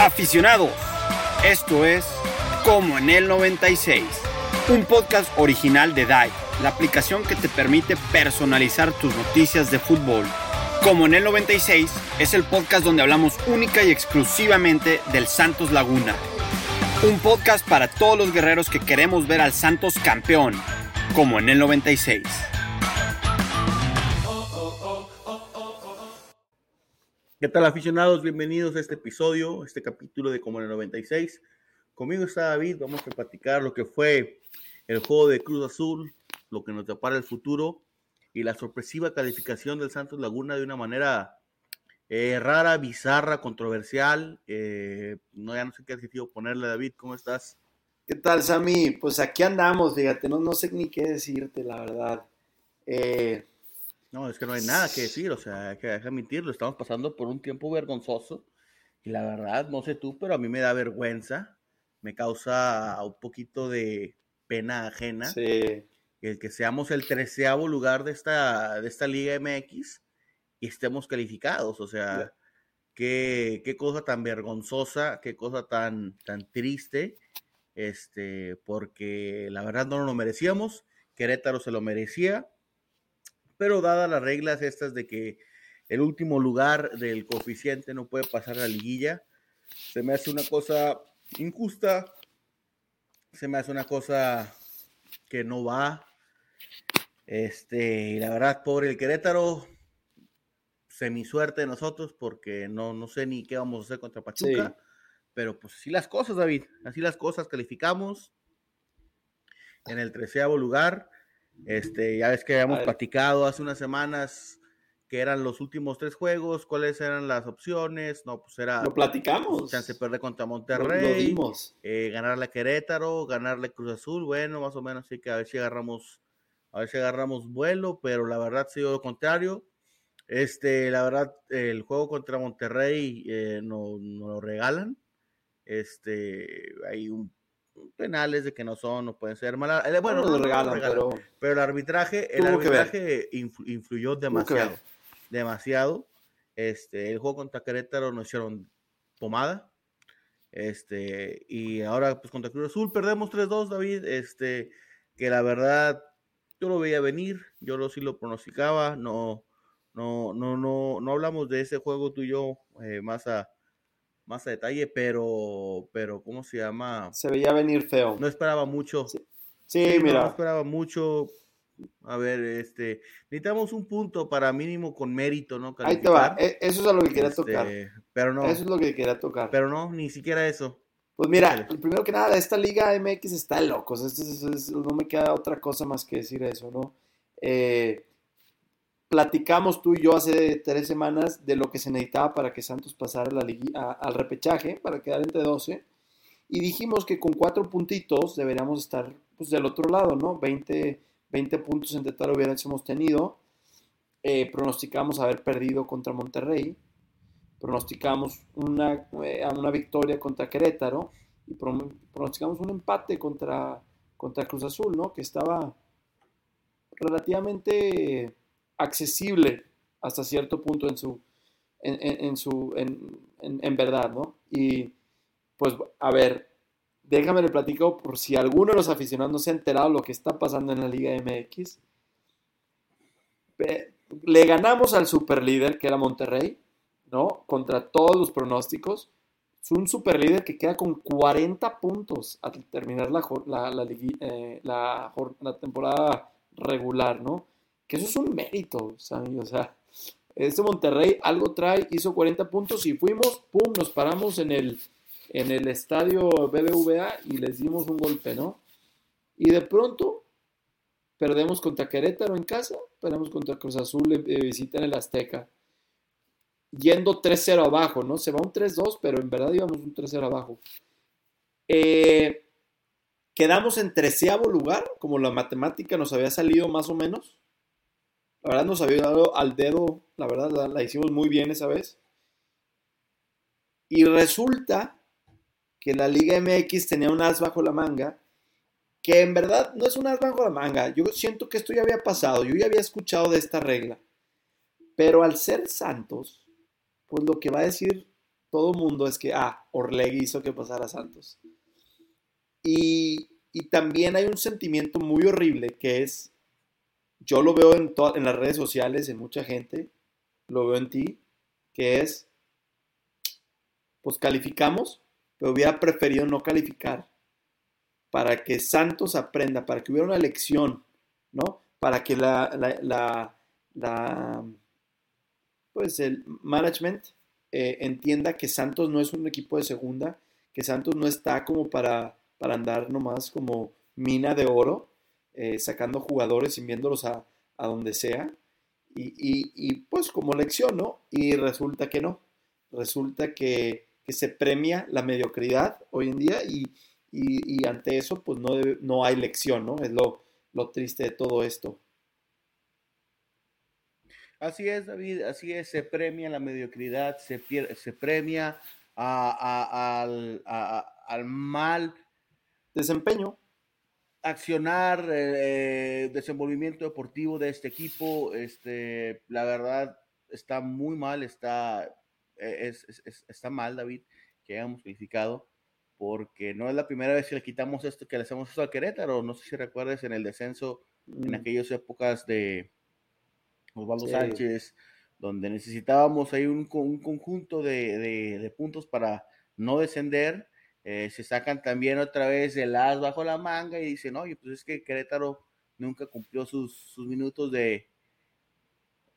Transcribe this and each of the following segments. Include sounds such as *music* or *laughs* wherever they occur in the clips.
Aficionados, esto es Como en el 96, un podcast original de DAI, la aplicación que te permite personalizar tus noticias de fútbol. Como en el 96 es el podcast donde hablamos única y exclusivamente del Santos Laguna. Un podcast para todos los guerreros que queremos ver al Santos campeón, como en el 96. ¿Qué tal aficionados? Bienvenidos a este episodio, este capítulo de Como en el 96. Conmigo está David, vamos a platicar lo que fue el juego de Cruz Azul, lo que nos depara el futuro y la sorpresiva calificación del Santos Laguna de una manera eh, rara, bizarra, controversial. Eh, no, ya no sé qué adjetivo ponerle, David, ¿cómo estás? ¿Qué tal, Sammy? Pues aquí andamos, fíjate, no, no sé ni qué decirte, la verdad. Eh, no, es que no hay nada que decir, o sea, hay que dejar mentirlo. Estamos pasando por un tiempo vergonzoso y la verdad, no sé tú, pero a mí me da vergüenza, me causa un poquito de pena ajena el que seamos el treceavo lugar de esta, de esta Liga MX y estemos calificados, o sea, qué, qué, cosa tan vergonzosa, qué cosa tan, tan triste, este, porque la verdad no lo merecíamos, Querétaro se lo merecía pero dadas las reglas estas de que el último lugar del coeficiente no puede pasar a la liguilla, se me hace una cosa injusta, se me hace una cosa que no va. Este, y la verdad, pobre el Querétaro, semi suerte de nosotros, porque no, no sé ni qué vamos a hacer contra Pachuca. Pero pues así las cosas, David, así las cosas, calificamos en el treceavo lugar. Este, ya ves que habíamos platicado hace unas semanas que eran los últimos tres juegos, cuáles eran las opciones, no, pues era... Lo platicamos. Chance perder contra Monterrey, eh, ganarle a Querétaro, ganarle Cruz Azul, bueno, más o menos, sí que a ver si agarramos, a ver si agarramos vuelo, pero la verdad ha sido lo contrario. Este, la verdad, el juego contra Monterrey eh, no, no, lo regalan. Este, hay un penales de que no son, no pueden ser malas. Eh, bueno, no, regalan, pero... pero... el arbitraje, el arbitraje influyó demasiado. Demasiado. Este, el juego contra Querétaro nos hicieron pomada. Este, y ahora pues contra Cruz Azul perdemos 3-2, David. Este, que la verdad yo lo veía venir, yo lo sí lo pronosticaba, no, no, no, no, no hablamos de ese juego tú y yo eh, más a, más a detalle, pero, pero, ¿cómo se llama? Se veía venir feo. No esperaba mucho. Sí, mira. No esperaba mucho. A ver, este, necesitamos un punto para mínimo con mérito, ¿no? Ahí te va, e, eso es a lo que quería este, tocar. Pero no. Eso es lo que quería tocar. Pero no, ni siquiera eso. Pues mira, primero que nada, esta Liga MX está locos. no me queda otra cosa más que decir eso, ¿no? Eh, platicamos tú y yo hace tres semanas de lo que se necesitaba para que Santos pasara la al repechaje, para quedar entre 12. Y dijimos que con cuatro puntitos deberíamos estar pues, del otro lado, ¿no? 20, 20 puntos en total hubiéramos tenido. Eh, pronosticamos haber perdido contra Monterrey. Pronosticamos una, eh, una victoria contra Querétaro. Y pronosticamos un empate contra, contra Cruz Azul, ¿no? Que estaba relativamente accesible hasta cierto punto en su, en, su, en, verdad, ¿no? Y pues, a ver, déjame le platico por si alguno de los aficionados no se ha enterado lo que está pasando en la Liga MX. Le ganamos al superlíder, que era Monterrey, ¿no? Contra todos los pronósticos. Es un superlíder que queda con 40 puntos al terminar la, la, la, eh, la temporada regular, ¿no? Que eso es un mérito, O sea, este Monterrey algo trae, hizo 40 puntos y fuimos, pum, nos paramos en el, en el estadio BBVA y les dimos un golpe, ¿no? Y de pronto perdemos contra Querétaro en casa, perdemos contra Cruz Azul de visita en el Azteca. Yendo 3-0 abajo, ¿no? Se va un 3-2, pero en verdad íbamos un 3-0 abajo. Eh, quedamos en treceavo lugar, como la matemática nos había salido más o menos. La verdad nos había dado al dedo, la verdad la, hicimos muy bien esa vez. Y resulta que la Liga MX tenía un as bajo la manga, que en verdad no es un as bajo la manga. Yo siento que esto ya había pasado, yo ya había escuchado de esta regla. Pero al ser Santos, pues lo que va a decir todo mundo es que, ah, Orlegui hizo que pasara Santos. Y, también hay un sentimiento muy horrible que es, yo lo veo en, en las redes sociales, en mucha gente, lo veo en ti, que es, pues calificamos, pero hubiera preferido no calificar para que Santos aprenda, para que hubiera una lección, ¿no? Para que la, la, la, pues el management eh, entienda que Santos no es un equipo de segunda, que Santos no está como para, para andar nomás como mina de oro, eh, sacando jugadores y viéndolos a, a donde sea. Y, y, pues como lección, ¿no? Y resulta que no. Resulta que, que se premia la mediocridad hoy en día y, y, ante eso pues no, no hay lección, ¿no? Es lo, lo triste de todo esto. Así es, David, así es, se premia la mediocridad, se, se premia al, mal desempeño. Accionar, eh, desenvolvimiento deportivo de este equipo, este, la verdad está muy mal, está, e, está mal, David, que hayamos calificado, porque no es la primera vez que le quitamos esto, que le hacemos esto al Querétaro, no sé si recuerdes en el descenso, en mm. aquellas épocas de, Osvaldo Sánchez, donde necesitábamos ahí un, conjunto de, puntos para no descender. Eh, se sacan también otra vez el as bajo la manga y dicen, oye, pues es que Querétaro nunca cumplió sus, minutos de,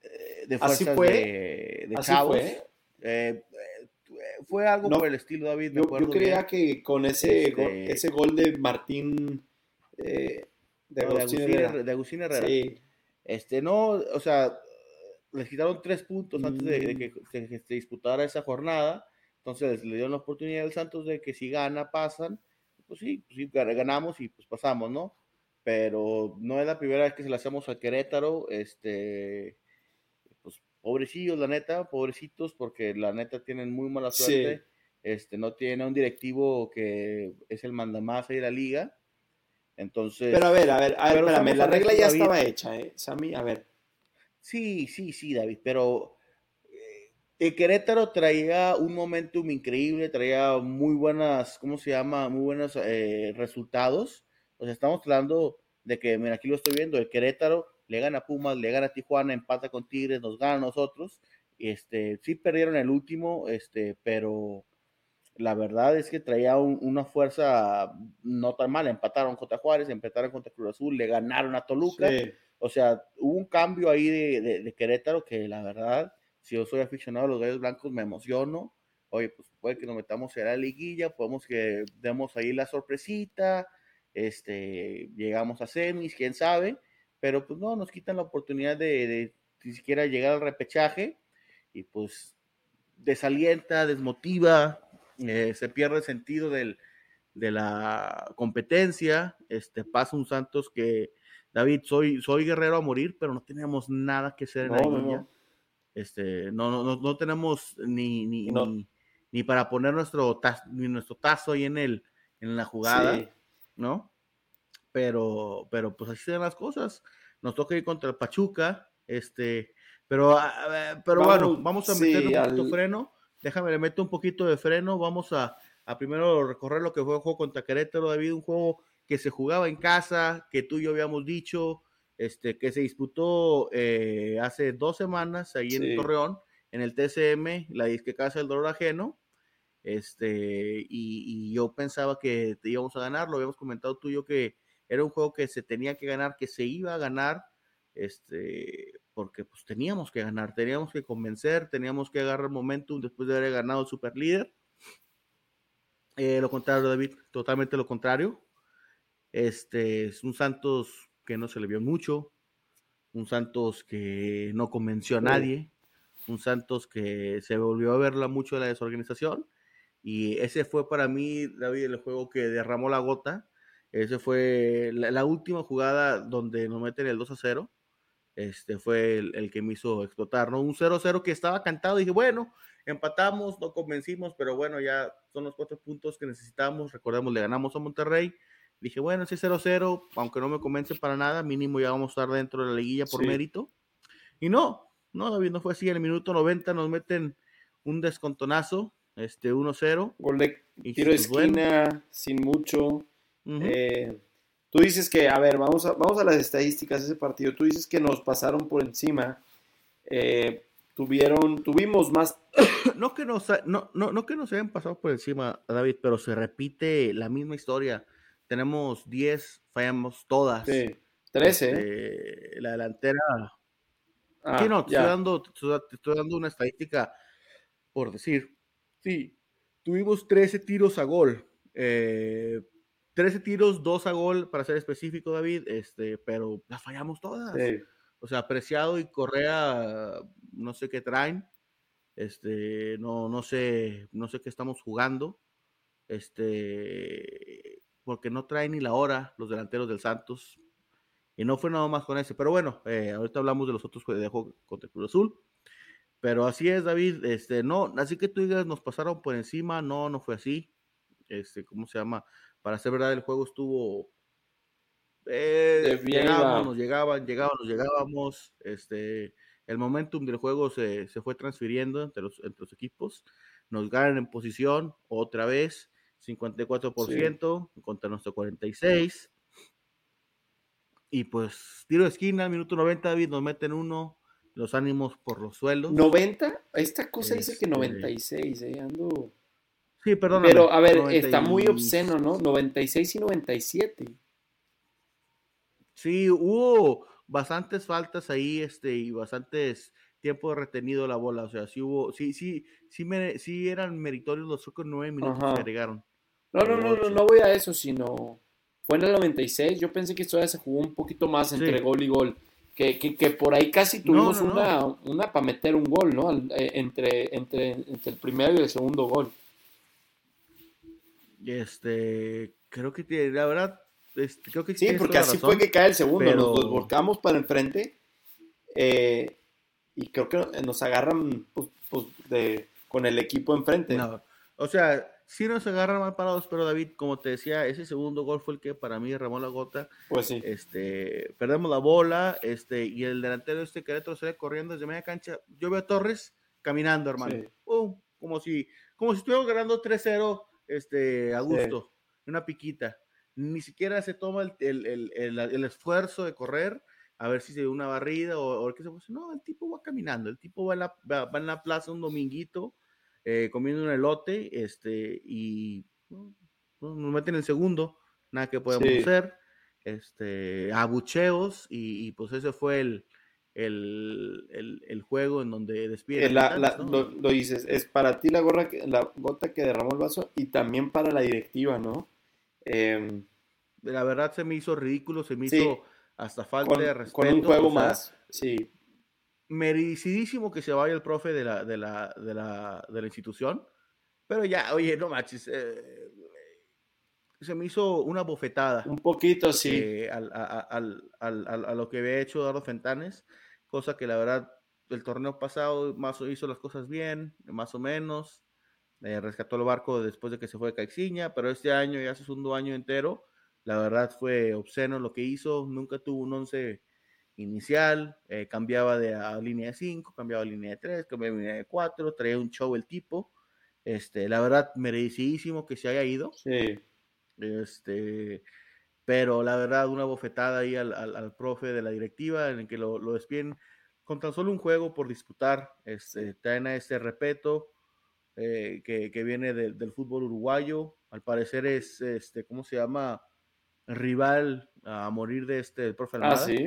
eh, de fuerzas Así fue. de, Fue. Eh, fue algo por el estilo, David. Me yo, yo, creía que con ese, este gol, ese gol de Martín de, Agustín Herrera, de Agustín Herrera. Sí este, no, o sea, les quitaron tres puntos antes de, que, se disputara esa jornada. Entonces le dieron la oportunidad al Santos de que si gana, pasan. Pues sí, pues sí, ganamos y pues pasamos, ¿no? Pero no es la primera vez que se la hacemos a Querétaro. Este, pues pobrecillos, la neta, pobrecitos, porque la neta tienen muy mala suerte. Este, no tiene un directivo que es el mandamás ahí de la liga. Entonces. Pero a ver, a ver, a ver, espérame, la regla ya estaba hecha, ¿eh? Sammy, a ver. Sí, sí, sí, David, pero eh, Querétaro traía un momentum increíble, traía muy buenas, ¿cómo se llama? Muy buenos eh, resultados. O sea, estamos hablando de que, mira, aquí lo estoy viendo, el Querétaro le gana a Pumas, le gana a Tijuana, empata con Tigres, nos gana a nosotros. Este, sí perdieron el último, este, pero la verdad es que traía una fuerza no tan mala. Empataron contra Juárez, empataron contra Cruz Azul, le ganaron a Toluca. O sea, hubo un cambio ahí de, Querétaro que la verdad, si yo soy aficionado a los Gallos Blancos, me emociono. Oye, pues puede que nos metamos en la liguilla, podemos que demos ahí la sorpresita, este, llegamos a semis, quién sabe, pero pues no, nos quitan la oportunidad de, de ni siquiera llegar al repechaje y pues desalienta, desmotiva, eh, se pierde el sentido del, de la competencia, este, pasa un Santos que, David, soy, soy guerrero a morir, pero no tenemos nada que hacer en la no, Este, no, no, no, tenemos ni, ni, ni, para poner nuestro, tazo, ni nuestro tazo ahí en, el, en la jugada, ¿no? Pero, pero pues así se las cosas. Nos toca ir contra el Pachuca, este, pero, pero bueno, vamos a meter un poquito freno Déjame, le meto un poquito de freno. Vamos a, primero recorrer lo que fue el juego contra Querétaro, David, un juego que se jugaba en casa, que tú y yo habíamos dicho, este, que se disputó eh, hace dos semanas ahí en Torreón, en el TCM, la disque Casa del Dolor Ajeno. Este, y, yo pensaba que íbamos a ganar, lo habíamos comentado tú y yo que era un juego que se tenía que ganar, que se iba a ganar, este, porque pues teníamos que ganar, teníamos que convencer, teníamos que agarrar momentum después de haber ganado el super líder. Eh, lo contrario, David, totalmente lo contrario. Este es un Santos que no se le vio mucho, un Santos que no convenció a nadie, un Santos que se volvió a verla mucho de la desorganización. Y ese fue para mí, David, el juego que derramó la gota. Ese fue la, la última jugada donde nos meten el 2 a 0 este fue el, que me hizo explotar, ¿no? Un 0-0 que estaba cantado, dije, bueno, empatamos, no convencimos, pero bueno, ya son los cuatro puntos que necesitamos, recordemos, le ganamos a Monterrey, dije, bueno, ese 0-0, aunque no me convence para nada, mínimo ya vamos a estar dentro de la liguilla por mérito, y no, no, David, no fue así, en el minuto 90 nos meten un descontonazo, este 1-0. Gol de tiro de pues, bueno. esquina, sin mucho. Eh, tú dices que, a ver, vamos a, vamos a las estadísticas de ese partido. Tú dices que nos pasaron por encima. Eh, tuvieron, tuvimos más. *coughs* No que nos, no, no, no que nos hayan pasado por encima, David, pero se repite la misma historia. Tenemos 10, fallamos todas. Sí, 13. ¿eh? Este, la delantera. Ah, sí, no, te estoy, dando, te estoy- te estoy dando una estadística por decir. Sí, tuvimos 13 tiros a gol. eh, 13 tiros, 2 a gol, para ser específico, David, este, pero las fallamos todas. Sí. O sea, Preciado y Correa, no sé qué traen. Este, no, no sé, no sé qué estamos jugando. Este, porque no traen ni la hora los delanteros del Santos. Y no fue nada más con ese. Pero bueno, eh, ahorita hablamos de los otros jue- de juego contra el Cruz Azul. Pero así es, David. Este, no, así que tú digas, nos pasaron por encima. No, no fue así. Este, ¿cómo se llama? Para ser verdad, el juego estuvo. eh, llegábamos, llegaban, llegábamos, llegábamos. Este, el momentum del juego se, se fue transfiriendo entre los, entre los equipos. Nos ganan en posición otra vez, 54% contra nuestro 46%. Y pues tiro de esquina, minuto 90, David, nos meten uno, los ánimos por los suelos. 90, esta cosa dice que Este- 96, eh, ando. Sí, perdón. Pero, a ver, está muy obsceno, ¿no? 96 y 97. Sí, hubo bastantes faltas ahí, este, y bastantes tiempo retenido la bola. O sea, sí hubo, sí, sí, sí, sí eran meritorios los otros nueve minutos Ajá. que agregaron. No, no, no, no, no voy a eso, sino fue en el 96. Yo pensé que todavía se jugó un poquito más Sí. entre gol y gol. Que, que, que por ahí casi tuvimos no, no. una, una para meter un gol, ¿no? Eh, Entre, entre, entre el primero y el segundo gol. Este, creo que tiene, la verdad, este, creo que Sí, porque así razón. fue que cae el segundo. pero- Nos, nos volcamos para enfrente. eh, y creo que nos agarran pues, pues, de, con el equipo enfrente. No, o sea, sí nos agarran mal parados, pero David, como te decía, ese segundo gol fue el que para mí derramó la gota. Pues sí. Este, perdemos la bola, este, y el delantero este Querétaro sale corriendo desde media cancha. Yo veo a Torres caminando, hermano. Sí. Pum, como si, como si estuviéramos ganando 3-0, este, a gusto, una piquita. Ni siquiera se toma el, el- el- el- el esfuerzo de correr a ver si se ve una barrida o, o qué se puede. No, el tipo va caminando, el tipo va en la, va, va en la plaza un dominguito eh, comiendo un elote, este, y no, no, nos meten el segundo, nada que podemos Sí. hacer, este, abucheos, y, y, pues ese fue el, el, el- el juego en donde despiden. la- la- lo, lo dices, es para ti la, gorra que- la gota que derramó el vaso y también para la directiva, ¿no? Em, La verdad se me hizo ridículo, se me Sí. hizo hasta falta con, de respeto. con un juego o sea, más, sí, merecidísimo que se vaya el profe de la, de la, de la, de la institución, pero ya, oye, no manches, eh, se me hizo una bofetada. un poquito sí. eh, al- al- al- al- a lo que había hecho Eduardo Fentanes, cosa que la verdad el torneo pasado más hizo las cosas bien, más o menos, eh, rescató el barco después de que se fue Caixinha, pero este año, ya su segundo año entero, la verdad fue obsceno lo que hizo, nunca tuvo un once inicial, eh, cambiaba de a línea de 5, cambiaba a línea de 3, cambiaba a línea de 4, traía un show el tipo, este, la verdad merecidísimo que se haya ido, Sí, este, pero la verdad, una bofetada ahí al, al- al profe de la directiva en el que lo, lo despiden con tan solo un juego por disputar. Este, traen a este Repeto eh, que, que viene del- del fútbol uruguayo. Al parecer es, este, ¿cómo se llama? Rival a morir de este, el profe ah, Almada. sí,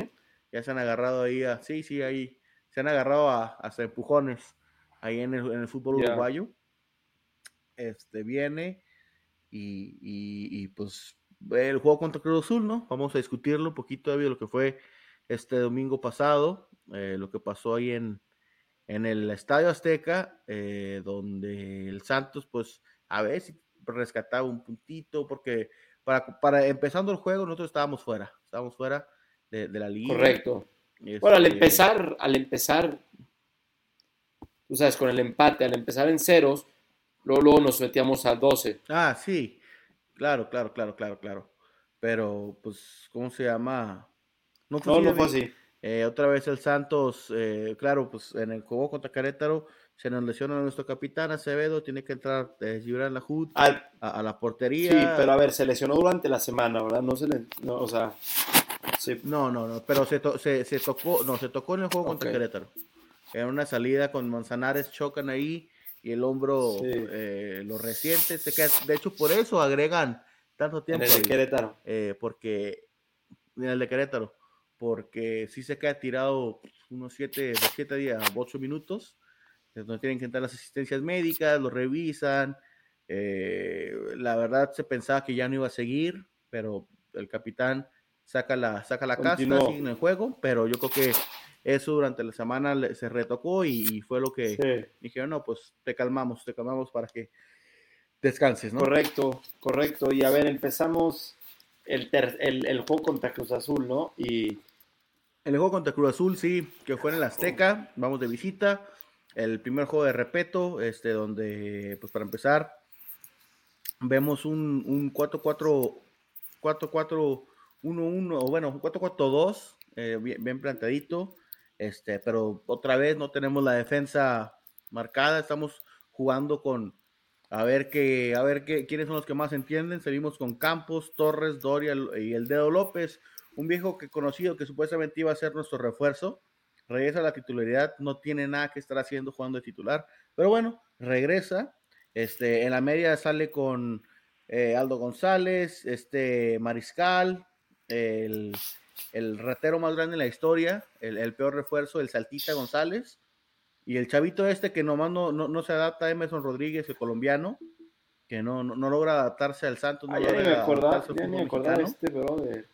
Ya se han agarrado ahí a, sí, sí, ahí se han agarrado a, hasta empujones ahí en el, en el fútbol uruguayo. Este viene y, y- y, pues el juego contra Cruz Azul, ¿no? Vamos a discutirlo un poquito de lo que fue este domingo pasado, eh, lo que pasó ahí en, en el Estadio Azteca, eh, donde el Santos, pues, a ver si rescataba un puntito, porque para, para empezando el juego nosotros estábamos fuera, estábamos fuera de, de la liga. correcto. Bueno, al Este, empezar, al empezar, tú sabes, con el empate, al empezar en ceros, luego, luego nos metíamos a 12. Ah, sí, claro, claro, claro, claro, claro. Pero, pues, ¿cómo se llama? No fue No, no fue así. Eh, otra vez el Santos, eh, claro, pues en el juego contra Querétaro se nos lesiona nuestro capitán Acevedo, tiene que entrar eh, Gibran Lahoud Al- a, a la portería. sí, pero a ver, se lesionó durante la semana, ¿verdad? No se le. no, o sea. Sí. No, no, no, pero se, to- se, se tocó, no, se tocó en el juego contra. Querétaro. En una salida con Manzanares chocan ahí y el hombro Sí. eh, lo resiente. Se queda, de hecho, por eso agregan tanto En tiempo. el de Querétaro. eh, porque en el de Querétaro, porque sí se queda tirado unos 7 de 7 días a 8 minutos. Entonces tienen que entrar las asistencias médicas, lo revisan. eh, la verdad se pensaba que ya no iba a seguir, pero el capitán saca la, saca la casta en el juego, pero yo creo que eso durante la semana le- se retocó y, y fue lo que Sí. dijeron, no, pues te calmamos, te calmamos para que descanses, ¿no? Correcto, correcto. Y a ver, empezamos el, ter- el, el juego contra Cruz Azul, ¿no? Y El juego contra Cruz Azul, sí, que fue en el Azteca, vamos de visita. El primer juego de repeto, este, donde, pues para empezar, vemos un, un 4-4, 4-4, 1-1, o bueno, un 4-4-2, eh, bien, bien plantadito, este, pero otra vez no tenemos la defensa marcada, estamos jugando con, a ver qué, a ver qué, quiénes son los que más entienden, seguimos con Campos, Torres, Doria y el Dedo López, un viejo que conocido que supuestamente iba a ser nuestro refuerzo, regresa a la titularidad, no tiene nada que estar haciendo jugando de titular, pero bueno, regresa, este, en la media sale con eh, Aldo González, este Mariscal, el, el ratero más grande en la historia, el, el peor refuerzo, el Saltita González, y el chavito este que nomás no, no, no se adapta, Emerson Rodríguez, el colombiano, que no, no, no logra adaptarse al Santos. No ah, ya ni me logra acordaba, ya me acordaba de este brother.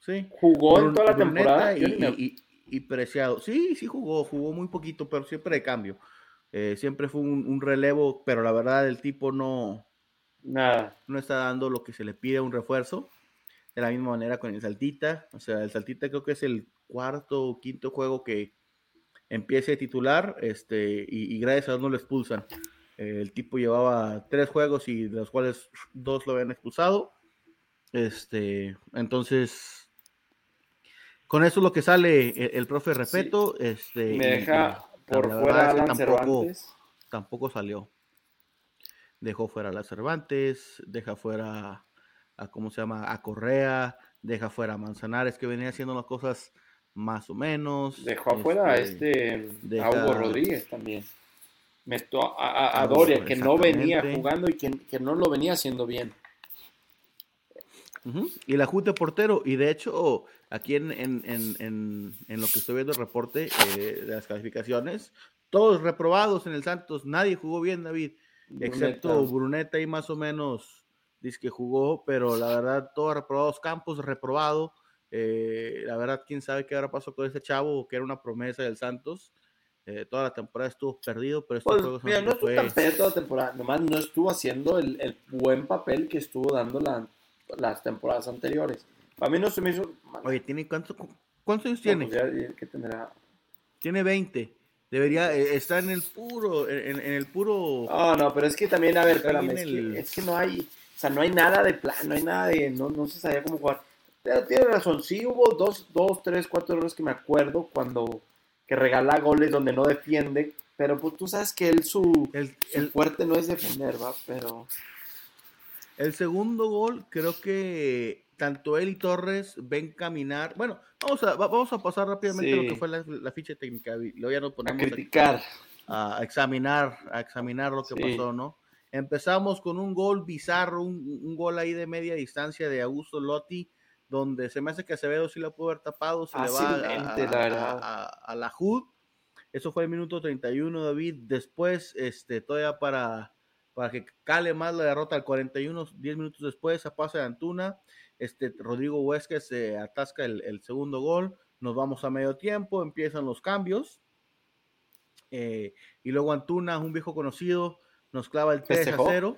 Sí. Jugó en toda la Bruneta temporada. Y, Yo ni me- y- y- y Preciado. Sí, sí jugó, jugó muy poquito, pero siempre de cambio. Eh, siempre fue un, un relevo, pero la verdad el tipo no, Nada. no está dando lo que se le pide a un refuerzo. De la misma manera con el Saltita. O sea, el Saltita creo que es el cuarto o quinto juego que empiece a titular este, y, y gracias a Dios no lo expulsan. El tipo llevaba tres juegos y de los cuales dos lo habían expulsado. Este, entonces, con eso es lo que sale el, el profe Repeto. Este, Me deja y por fuera Alan tampoco, Cervantes. tampoco salió. Dejó fuera a las Cervantes, deja fuera a, ¿cómo se llama? A Correa, deja fuera a Manzanares, que venía haciendo las cosas más o menos. Dejó afuera a este deja- a Hugo Rodríguez también. Metió a, a- a A Hugo, Doria, que no venía jugando y que, que no lo venía haciendo bien. Y la Junta de portero, y de hecho, aquí en, en, en, en, lo que estoy viendo el reporte eh, de las calificaciones, todos reprobados en el Santos, nadie jugó bien, David, excepto. Bruneta y más o menos dice que jugó, pero la verdad, todos reprobados, Campos reprobado, eh, la verdad, quién sabe qué habrá pasado con ese chavo, que era una promesa del Santos, eh, toda la temporada estuvo perdido, pero este Pues, juego mira, no estuvo tan feo toda la temporada, nomás no estuvo haciendo el, el buen papel que estuvo dando la- las temporadas anteriores. A mí no se me hizo... Oye, ¿tiene cuántos, cuántos años tiene? pues que tendrá... Tiene 20. Debería eh, estar en el puro, en, en el puro. No, no, pero es que también, a ver, espérame, es, el- que, es que no hay, o sea, no hay nada de plan, no hay nada de, no, no se sabía cómo jugar. Pero Tiene razón, sí hubo dos, dos, tres, cuatro errores que me acuerdo cuando que regala goles donde no defiende, pero pues tú sabes que él su, El, su el, fuerte no es defender, va, pero el segundo gol, creo que tanto él y Torres ven caminar. Bueno, vamos a, va- vamos a pasar rápidamente lo que fue la, la ficha técnica. Luego ya nos a ponemos a, criticar. a examinar, a examinar lo que Sí. pasó, ¿no? Empezamos con un gol bizarro, un, un gol ahí de media distancia de Augusto Lotti, donde se me hace que Acevedo sí la pudo haber tapado, se le va a, la a- verdad. a- a la HUD. Eso fue el minuto 31, David. Después, este, todavía para, para que cale más la derrota al 41, 10 minutos después, a pase de Antuna, este, Rodrigo Huesca se atasca el, el segundo gol. Nos vamos a medio tiempo, empiezan los cambios. Eh, y luego Antuna, un viejo conocido, nos clava el 3 a ¿Festejó? 0.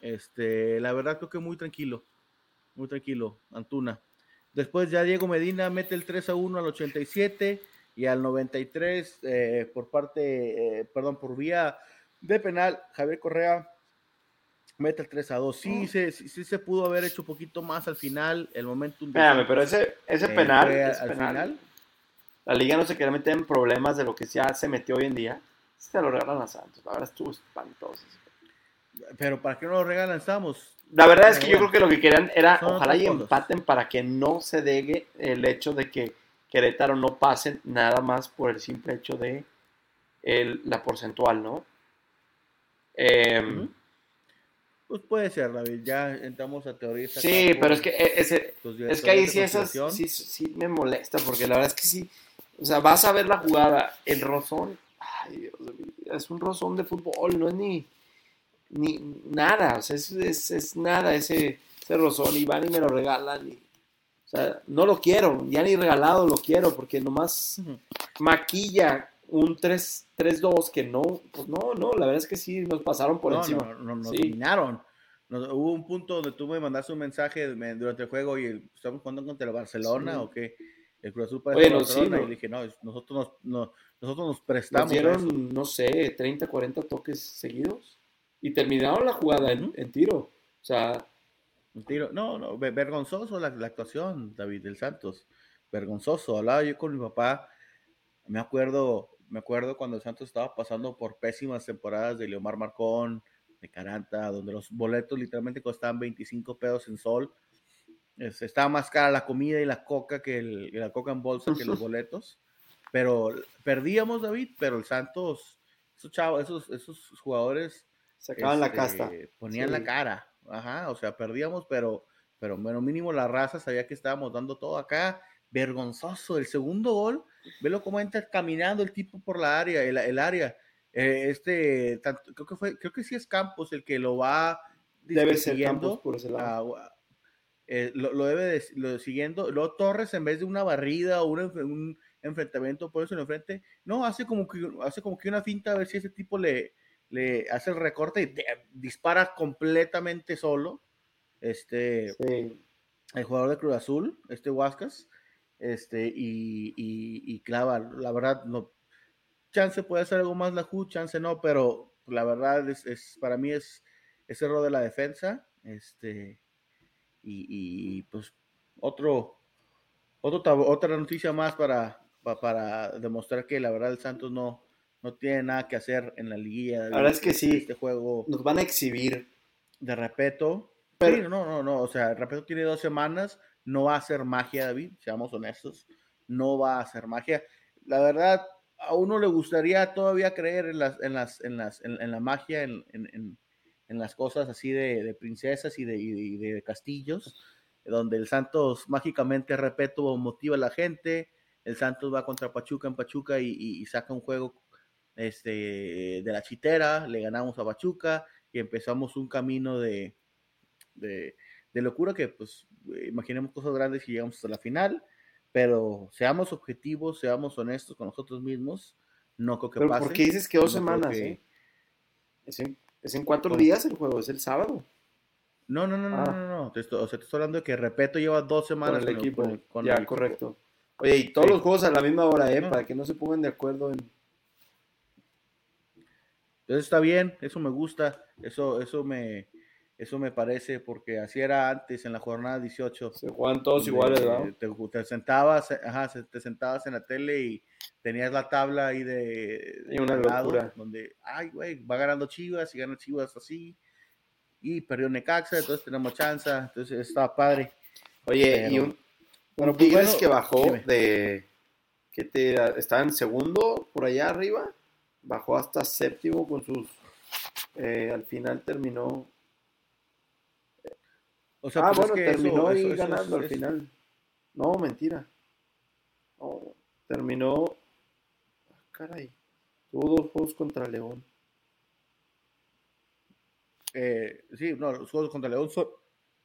Este, la verdad creo que muy tranquilo, muy tranquilo, Antuna. Después ya Diego Medina mete el 3 a 1 al 87 y al 93 eh, por parte, eh, perdón, por vía de penal, Javier Correa Mete el 3 a 2. Sí, se, sí, sí se pudo haber hecho un poquito más al final. El momentum. de Espérame, pero ese, ese eh, penal, fue ese al penal, final. la liga no se quería meter en problemas de lo que ya se metió hoy en día. Se lo regalan a Santos. La verdad estuvo espantoso. Pero ¿para qué no lo regalan? Estamos. La verdad es que yo creo que lo que querían era, son ojalá y empaten para que no se degue el hecho de que Querétaro no pase nada más por el simple hecho de el- la porcentual, ¿no? Em. Pues puede ser, David. Ya entramos a teorías. Sí, pero es que e- ese, es que ahí sí esas sí, sí me molesta porque la verdad es que sí, o sea, vas a ver la jugada, el rozón, ay Dios es un rozón de fútbol, no es ni ni nada, o sea, es, es- es nada ese, ese rozón y van y me lo regalan y, o sea, no lo quiero, ya ni regalado lo quiero porque nomás maquilla un 3 3-2 que no, pues no, no, la verdad es que sí nos pasaron por no, encima. No, no, nos Sí. dominaron. Nos- hubo un punto donde tú me mandaste un mensaje me- durante el juego y el- estamos jugando contra el Barcelona Sí. o qué. El Cruz Azul Barcelona sí, y no. dije, no, nosotros nos, no- nosotros nos Nos prestamos. eso". dieron, no sé, 30, 40 toques seguidos y terminaron la jugada en, en tiro. O sea, Un tiro. No, no, ve- vergonzoso la, la actuación, David del Santos. Vergonzoso. Hablaba yo con mi papá. Me acuerdo, me acuerdo cuando el Santos estaba pasando por pésimas temporadas de Leomar Marcón, de Caranta, donde los boletos literalmente costaban 25 pesos en sol. Es- estaba más cara la comida y la coca que el, la coca en bolsa que los boletos. Pero perdíamos, David, pero el Santos, esos chavos, esos, esos jugadores sacaban la este, casta. Ponían Sí. la cara. Ajá, o sea, perdíamos, pero, pero bueno, mínimo la raza sabía que estábamos dando todo acá. Vergonzoso. El segundo gol, velo cómo entra caminando el tipo por la área, el, el área. Eh, este, tanto- creo que fue, creo que sí es Campos el que lo va Debe ser Campos por ese lado. a- eh, lo, lo debe de, lo siguiendo. Luego Torres, en vez de una barrida o un, enf- un enfrentamiento, por eso en enfrente, no, hace como que hace como que una finta a ver si ese tipo le, le hace el recorte y dispara completamente solo. Este, Sí. el jugador de Cruz Azul, este Huascas, este, y, y, y clava, la verdad, no, chance puede hacer algo más la Ju, chance no, pero la verdad es, es para mí es, es error de la defensa, este, y, y, pues otro, otro otra noticia más para, pa- para demostrar que la verdad el Santos no, no tiene nada que hacer en la liguilla. La verdad es que sí. Este juego Nos van a exhibir. de Repeto. Pero- sí, no, no, no. O sea, Repeto tiene dos semanas. No va a hacer magia, David. Seamos honestos. No va a hacer magia. La verdad, a uno le gustaría todavía creer en las, en las, en las, en, en la magia, en, en- en- las cosas así de, de princesas y de, y de- castillos, donde el Santos mágicamente, Repeto, motiva a la gente. El Santos va contra Pachuca en Pachuca y, y- y saca un juego este, de la chitera. Le ganamos a Pachuca y empezamos un camino de, de, de locura que pues imaginemos cosas grandes y llegamos hasta la final, pero seamos objetivos, seamos honestos con nosotros mismos, no creo que Pero pase. ¿por qué dices que dos No semanas? que- eh? En, es en cuatro ¿Cómo? días el juego, es el sábado. No, no, no, no, Ah. no, no, te estoy, o sea, te estoy hablando de que Repeto lleva dos Con semanas el equipo. con el- con ya, el equipo. correcto. Oye, y todos Sí. los juegos a la misma hora, ¿eh? No. Para que no se pongan de acuerdo en... Entonces está bien, eso me gusta, eso, eso me, eso me parece, porque así era antes en la jornada 18. Se juegan todos iguales, ¿verdad? Te, te sentabas, ajá, te sentabas en la tele y tenías la tabla ahí de, Y una lado, locura. donde, ay, güey, va ganando Chivas y gana Chivas así, y perdió Necaxa, entonces tenemos chance, entonces estaba padre. Oye, y un, Bueno, pues Tigres bueno, que bajó dime. de... que te está en segundo por allá arriba, bajó hasta séptimo con sus... eh, al final terminó... O sea, ah, pues es bueno, que eso- terminó ahí eso- eso es- ganando al final. No, mentira. No, terminó... ah, Caray. Tuvo dos juegos contra León. eh, sí, no, los juegos contra León son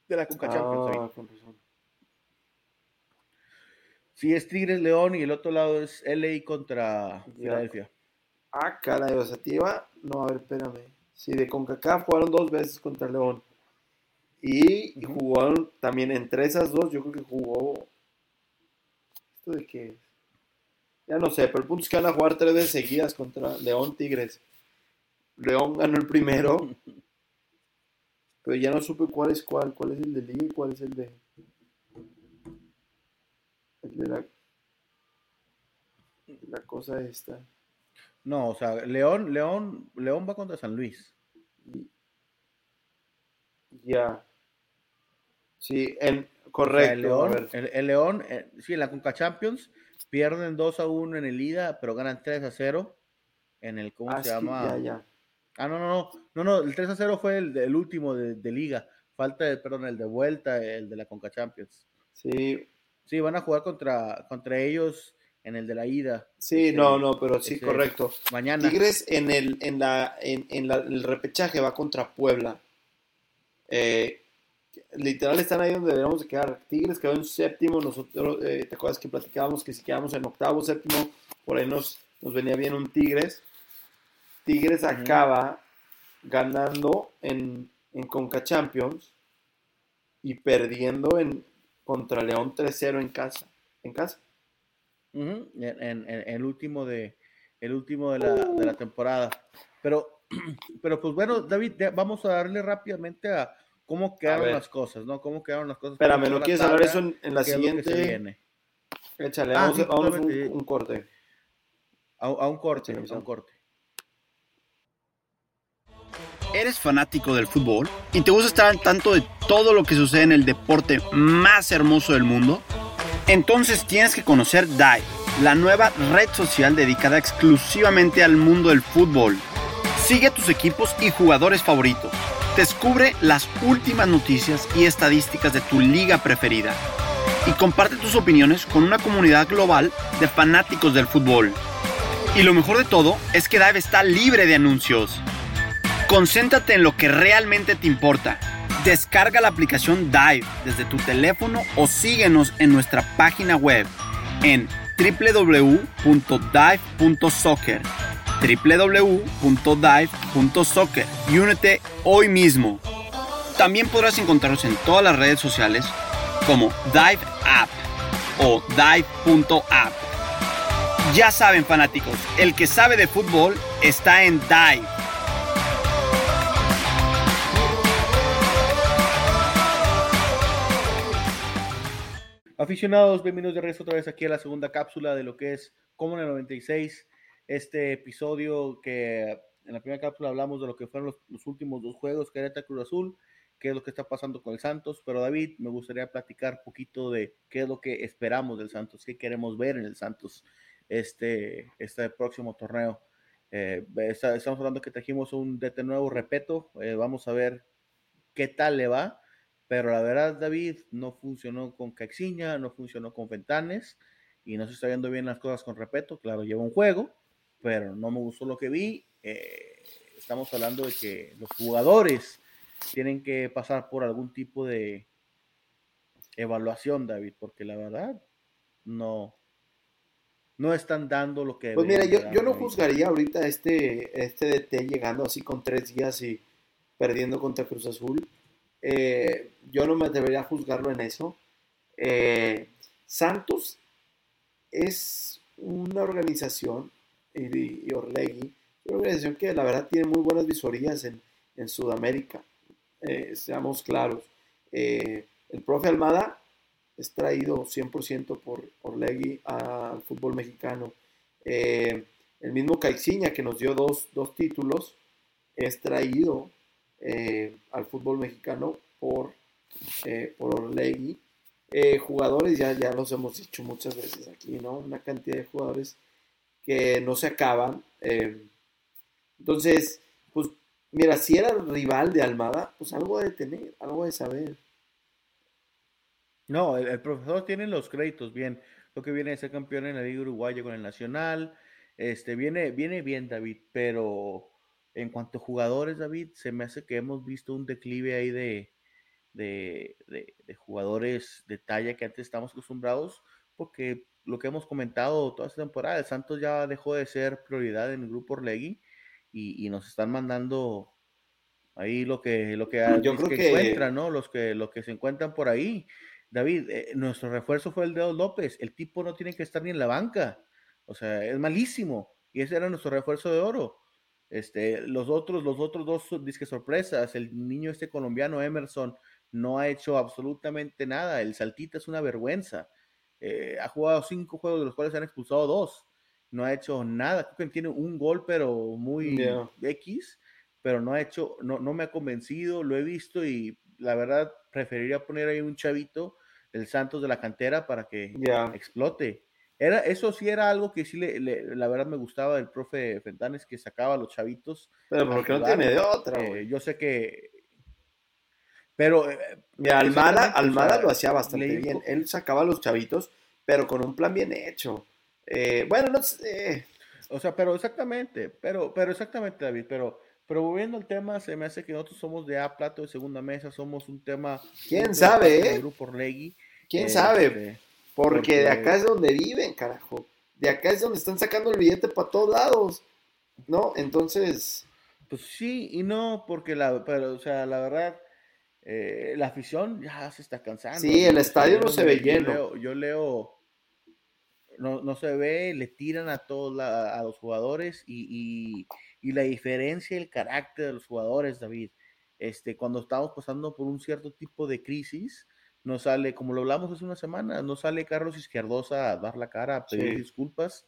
de la Conca. Ah, con razón. Sí, es Tigres León y el otro lado es LA contra. Filadelfia. Ah, caray, o sea, te iba- No, a ver, espérame. Sí, de CONCACAF jugaron dos veces contra León. Y jugaron también entre esas dos, yo creo que jugó... ¿Esto de qué es? Ya no sé, pero el punto es que van a jugar tres veces seguidas contra León Tigres. León ganó el primero Pero ya no supe cuál es cuál, cuál es el de Liga y cuál es el de. El de la. La cosa esta. No, o sea, León, León, León va contra San Luis. Ya. Sí, en, correcto. El León, ver. el, el León, eh, sí, en la Conca Champions pierden 2 a 1 en el ida, pero ganan 3 a 0 en el, ¿cómo Ah, se sí, llama? ya, ya. Ah, no, no, no, no, no, el 3 a 0 fue el, el último de, de liga. Falta, el, perdón, el de vuelta, el de la Conca Champions. Sí, Sí, van a jugar contra, contra ellos en el de la ida. sí, Ese- no, no, pero sí, ese- correcto. Mañana. Tigres en el, en la, en, en la- el repechaje va contra Puebla. Eh, literal están ahí donde deberíamos de quedar. Tigres quedó en séptimo, nosotros, eh, ¿te acuerdas que platicábamos que si quedamos en octavo, séptimo, por ahí nos, nos venía bien un Tigres? Tigres acaba ganando en, en Conca Champions y perdiendo en, contra León 3-0 en casa. En casa. En, en- en el último de el último de la, de la temporada. Pero, *clears throat* pero pues bueno, David, vamos a darle rápidamente a cómo quedaron las cosas, ¿no? Cómo quedaron las cosas. Espérame, ¿no quieres la hablar eso en, en la qué es lo que se siguiente? viene. Échale, Ah, vamos, sí, vamos un, corte. A, a un corte, Sí, a un corte. ¿Eres fanático del fútbol y te gusta estar al tanto de todo lo que sucede en el deporte más hermoso del mundo? Entonces tienes que conocer DIVE, la nueva red social dedicada exclusivamente al mundo del fútbol. Sigue a tus equipos y jugadores favoritos. Descubre las últimas noticias y estadísticas de tu liga preferida. Y comparte tus opiniones con una comunidad global de fanáticos del fútbol. Y lo mejor de todo es que Dive está libre de anuncios. Concéntrate en lo que realmente te importa. Descarga la aplicación Dive desde tu teléfono o síguenos en nuestra página web en www.dive.soccer www.dive.soccer y únete hoy mismo. También podrás encontrarnos en todas las redes sociales como Dive App o Dive.app. Ya saben fanáticos, el que sabe de fútbol está en Dive. Aficionados, bienvenidos de regreso otra vez aquí a la segunda cápsula de lo que es Como en el 96. Este episodio que en la primera cápsula hablamos de lo que fueron los, últimos dos juegos, Querétaro Cruz Azul, qué es lo que está pasando con el Santos. Pero David, me gustaría platicar un poquito de qué es lo que esperamos del Santos, qué queremos ver en el Santos este, este próximo torneo. Eh, estamos hablando que trajimos un DT nuevo, repeto, eh, vamos a ver qué tal le va. Pero la verdad, David, no funcionó con Caxiña, no funcionó con Fentanes y no se está viendo bien las cosas con Repeto. Claro, lleva un juego, pero no me gustó lo que vi. Eh, estamos hablando de que los jugadores tienen que pasar por algún tipo de evaluación, David, porque la verdad no, no están dando lo que Pues mira, yo, yo no juzgaría ahorita este, este DT llegando así con tres días y perdiendo contra Cruz Azul. Eh, yo no me atrevería a juzgarlo en eso. Eh, Santos es una organización, y, y una organización que la verdad tiene muy buenas visorías en, en Sudamérica. Eh, seamos claros. Eh, el profe Almada es traído 100% por Orlegui al fútbol mexicano. Eh, el mismo Caixinha, que nos dio dos, dos títulos, es traído al fútbol mexicano por, eh, por jugadores, ya, ya los hemos dicho muchas veces aquí, ¿no? Una cantidad de jugadores que no se acaban. eh, entonces, pues, mira, si era rival de Almada, pues algo de tener, algo de saber. No, el, profesor tiene los créditos bien. Lo que viene de ser campeón en la Liga Uruguaya con el Nacional. Este, viene, viene bien, David, pero en cuanto a jugadores, David, se me hace que hemos visto un declive ahí de, de- de jugadores de talla que antes estamos acostumbrados, porque lo que hemos comentado toda esta temporada, el Santos ya dejó de ser prioridad en el grupo Orlegui y, y nos están mandando ahí lo que, lo que, Yo los creo que que- encuentran, ¿no? Los que, lo que se encuentran por ahí. David, eh, nuestro refuerzo fue el Dedo López. El tipo no tiene que estar ni en la banca. O sea, es malísimo. Y ese era nuestro refuerzo de oro. Este, los otros, los otros dos disque sorpresas, el niño este colombiano Emerson no ha hecho absolutamente nada. El Saltita es una vergüenza. Eh, ha jugado cinco juegos de los cuales se han expulsado dos. No ha hecho nada. Creo que tiene un gol, pero muy X, pero no ha hecho, no, no me ha convencido. Lo he visto y la verdad preferiría poner ahí un chavito, el Santos de la cantera, para que explote. Era, eso sí era algo que sí le, la verdad me gustaba del profe Fentanes, que sacaba a los chavitos. Pero porque no tiene de otra. Eh, yo sé que. Pero. Eh, Almada, Almada lo hacía bastante bien. Él sacaba a los chavitos, pero con un plan bien hecho. Eh, bueno, no sé. O sea, pero exactamente, pero, pero exactamente, David, pero pero volviendo al tema, se me hace que nosotros somos de A, plato de segunda mesa, somos un tema. ¿Quién sabe, eh? Grupo. ¿Quién sabe? Este, porque, de acá es donde viven, carajo. De acá es donde están sacando el billete para todos lados. ¿No? Entonces. Pues sí y no, porque la, pero, o sea, la verdad, eh, la afición ya se está cansando. Sí, el estadio no se ve lleno. Yo leo, no, no, se ve, le tiran a todos a los jugadores y, y la diferencia el carácter de los jugadores, David. Este, cuando estamos pasando por un cierto tipo de crisis, no sale, como lo hablamos hace una semana, no sale Carlos Izquierdosa a dar la cara, a pedir disculpas,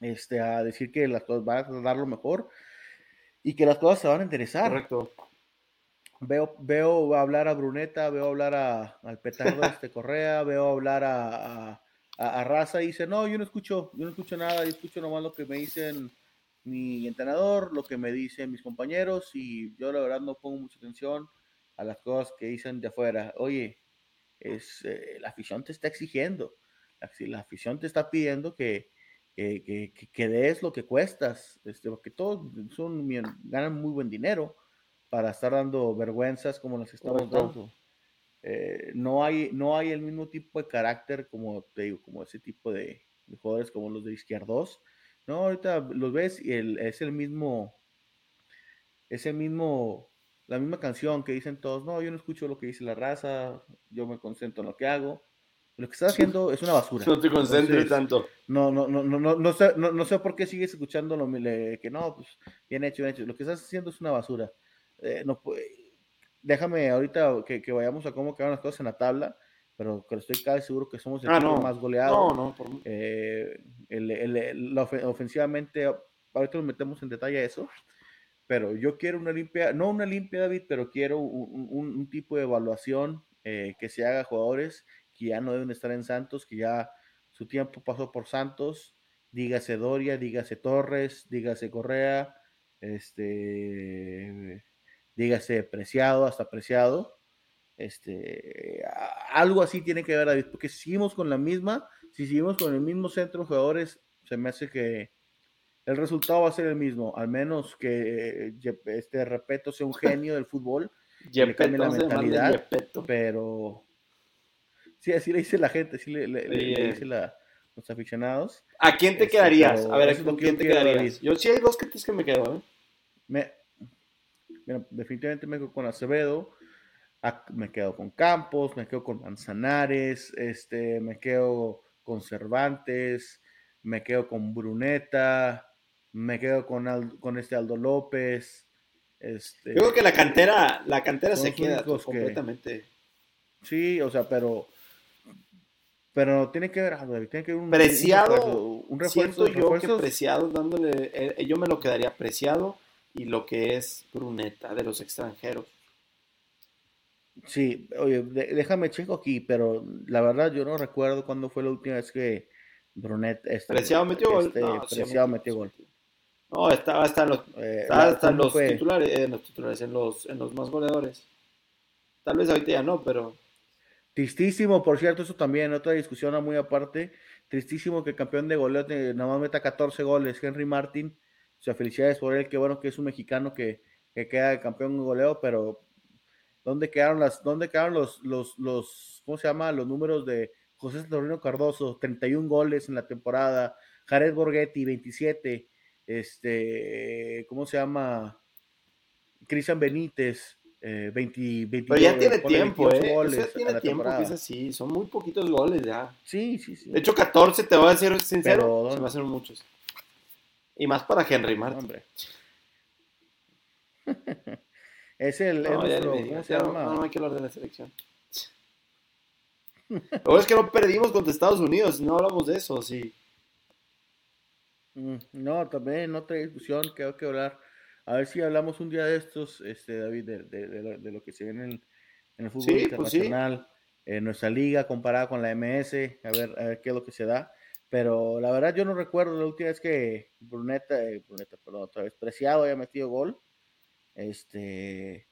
este, a decir que las cosas van a dar lo mejor y que las cosas se van a interesar. Correcto. Veo, veo hablar a Bruneta, veo hablar a, al petardo este *laughs* Correa, veo hablar a, a, a, Raza y dice, no, yo no escucho, yo no escucho nada, yo escucho nomás lo que me dicen mi entrenador, lo que me dicen mis compañeros y yo la verdad no pongo mucha atención a las cosas que dicen de afuera. Oye, es, eh, la afición te está exigiendo, la, la afición te está pidiendo que, que, que, des lo que cuestas, este, porque todos son, ganan muy buen dinero para estar dando vergüenzas como las estamos dando. Eh, no, hay, no hay el mismo tipo de carácter como te digo, como ese tipo de, de jugadores como los de izquierdos, no, ahorita los ves y el, es el mismo, es el mismo, la misma canción que dicen todos, no, yo no escucho lo que dice la raza, yo me concentro en lo que hago. Lo que estás haciendo es una basura. *laughs* No te concentres tanto. No, no, no, no, no, no sé, no, no, sé por qué sigues escuchando lo que no, pues bien hecho, bien hecho. Lo que estás haciendo es una basura. Eh, no, déjame ahorita que, que, vayamos a cómo quedan las cosas en la tabla pero, estoy casi seguro que somos el ah, más goleado. No, no, por... eh, el, el, ofensivamente, ahorita nos metemos en detalle a eso, pero yo quiero una limpia, no una limpia, David, pero quiero un, un, tipo de evaluación eh, que se haga a jugadores que ya no deben estar en Santos, que ya su tiempo pasó por Santos, dígase Doria, dígase Torres, dígase Correa, este, dígase Preciado, hasta Preciado este, algo así tiene que ver, David, porque si seguimos con la misma, si seguimos con el mismo centro de jugadores, se me hace que el resultado va a ser el mismo, al menos que este Repeto sea un *laughs* genio del fútbol, le cambie la mentalidad, pero sí, así le dice la gente, así le, dice la, los aficionados. ¿A quién te este, quedarías? A ver, ¿a quién te quedarías? Yo sí hay dos que, que me quedo, ¿eh? Me, definitivamente me quedo con Acevedo, me quedo con Campos, me quedo con Manzanares, este, me quedo con Cervantes, me quedo con Bruneta, me quedo con, con este Aldo López. Este, Yo creo que la cantera, la cantera se queda completamente. sí, o sea, pero pero tiene que ver, tiene que un preciado, un refuerzo, yo que preciado dándole, eh, yo me lo quedaría preciado y lo que es Bruneta de los extranjeros. Sí, oye, déjame checo aquí, pero la verdad yo no recuerdo cuándo fue la última vez que Brunet... Este, Preciado metió gol. Este, no, Preciado metió gol. No, estaba hasta en los, eh, hasta los titulares, en los titulares, en los, en los más goleadores. Tal vez ahorita ya no, pero... Tristísimo, por cierto, eso también, otra discusión muy aparte. Tristísimo que el campeón de goleo nada más meta 14 goles, Henry Martin. O sea, felicidades por él, que bueno que es un mexicano que, que queda campeón de goleo, pero ¿Dónde quedaron las, dónde quedaron los, los, los, ¿cómo se llama? Los números de José Saturnino Cardoso, 31 goles en la temporada, Jared Borghetti, 27, este, ¿cómo se llama? Cristian Benítez, eh, 20, Pero ya tiene tiempo, ¿eh? Goles tiene tiempo que es así, son muy poquitos goles ya. Sí, sí, sí. De hecho, 14, te voy a decir sincero, se me hacen muchos. Y más para Henry Martin. Hombre. *laughs* es el. No, es nuestro- ni me ¿cómo digas, se ya no, no, hay que hablar de la selección. Lo es que no perdimos contra Estados Unidos, no hablamos de eso, sí. Mm, No, también otra discusión que hay que hablar. A ver si hablamos un día de estos, este, David, de, de- de lo, de lo que se ve en el, en el fútbol Sí, pues sí. internacional, en nuestra liga comparada con la MS, a ver, a ver qué es lo que se da. Pero la verdad yo no recuerdo la última vez que Bruneta, eh, Bruneta, perdón, otra vez Preciado haya metido gol. Este,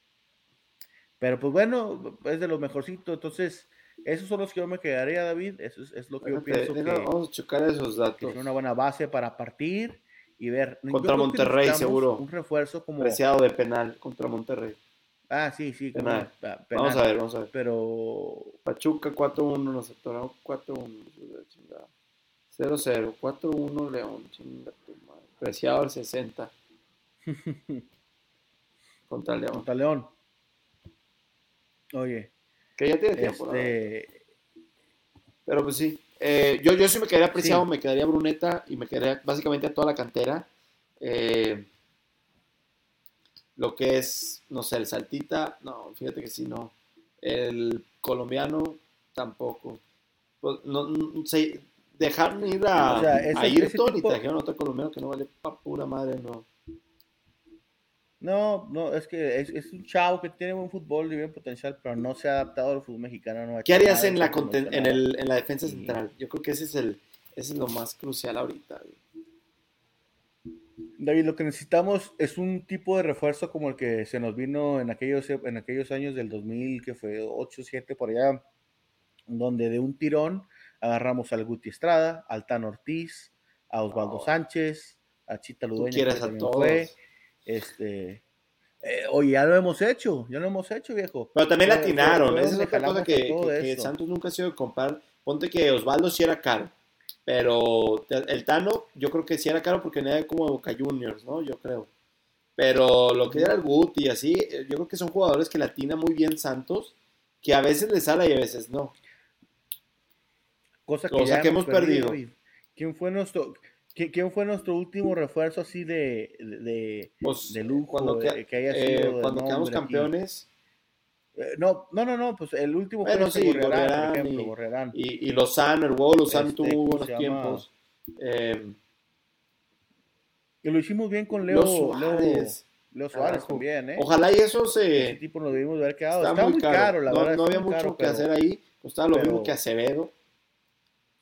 pero pues bueno, es de lo mejorcito. Entonces, esos son los que yo me quedaría, David. Eso es, es lo que yo pienso que, Vamos a checar esos que datos. es una buena base para partir y ver. Contra Monterrey, seguro. Un refuerzo como. Preciado de penal contra Monterrey. Ah, sí, sí. Penal. Vamos a ver, vamos a ver. Pero. Pachuca 4-1, nos atoramos 4-1. Chingada. 0-0, 4-1 León, chinga tu madre. Preciado al 60 *laughs* contra León. Contra León. Oye, Que ya tiene tiempo, ¿no? este. Pero pues sí. Eh, yo, yo sí me quedaría apreciado, Sí. me quedaría Bruneta y me quedaría básicamente a toda la cantera. Eh, lo que es, no sé, el Saltita, no, fíjate que sí, no. El colombiano, tampoco. Pues, no, no dejaron ir a, O sea, ese- a Ayrton tipo- y trajeron a otro colombiano que no vale pa' pura madre, no. No, no, es que es, es un chavo que tiene buen fútbol y buen potencial, pero no se ha adaptado al fútbol mexicano. no ha ¿Qué harías en la, conten- en, el, en la defensa central? Yo creo que ese es, el, ese es lo más crucial ahorita. David, lo que necesitamos es un tipo de refuerzo como el que se nos vino en aquellos, en aquellos años del 2000, que fue 8, 7 por allá, donde de un tirón agarramos al Guti Estrada, al Tan Ortiz, a Osvaldo No. Sánchez, a Chita Ludueña, que a también fue, este, eh, oye, ya lo hemos hecho, ya lo hemos hecho, viejo. Pero también Fue- latinaron. Esa es otra cosa que, que-. Santos nunca ha sido de comprar. Ponte que Osvaldo sí era caro. Pero el Tano, yo creo que sí era caro porque era como Boca Juniors, ¿no? Yo creo. Pero lo que era el Guti y así, eh, yo creo que son jugadores que latina muy bien Santos, que a veces les sale y a veces no. Cosa que, Cosa ya que hemos perdido. David. ¿Quién fue nuestro, qui- quién fue nuestro último refuerzo así de, de, Pues, de lujo, cuando, de- que- que haya eh, sido de cuando quedamos nombre aquí? campeones Eh, no, no, no, no, pues el último fue Bueno, este sí, Gorriarán por ejemplo, y- Gorriarán. y, y Lozano, el huevo Lozano Este, tuvo ¿cómo buenos se llama? tiempos. Eh, Y lo hicimos bien con Leo, Leo Leo, Suárez. Leo Suárez también, ¿eh? Ojalá y eso Ese se... tipo nos debimos de haber quedado. Está, Está, muy caro, la no, verdad. no había mucho caro, que pero- hacer ahí. Costaba lo pero- mismo que Acevedo.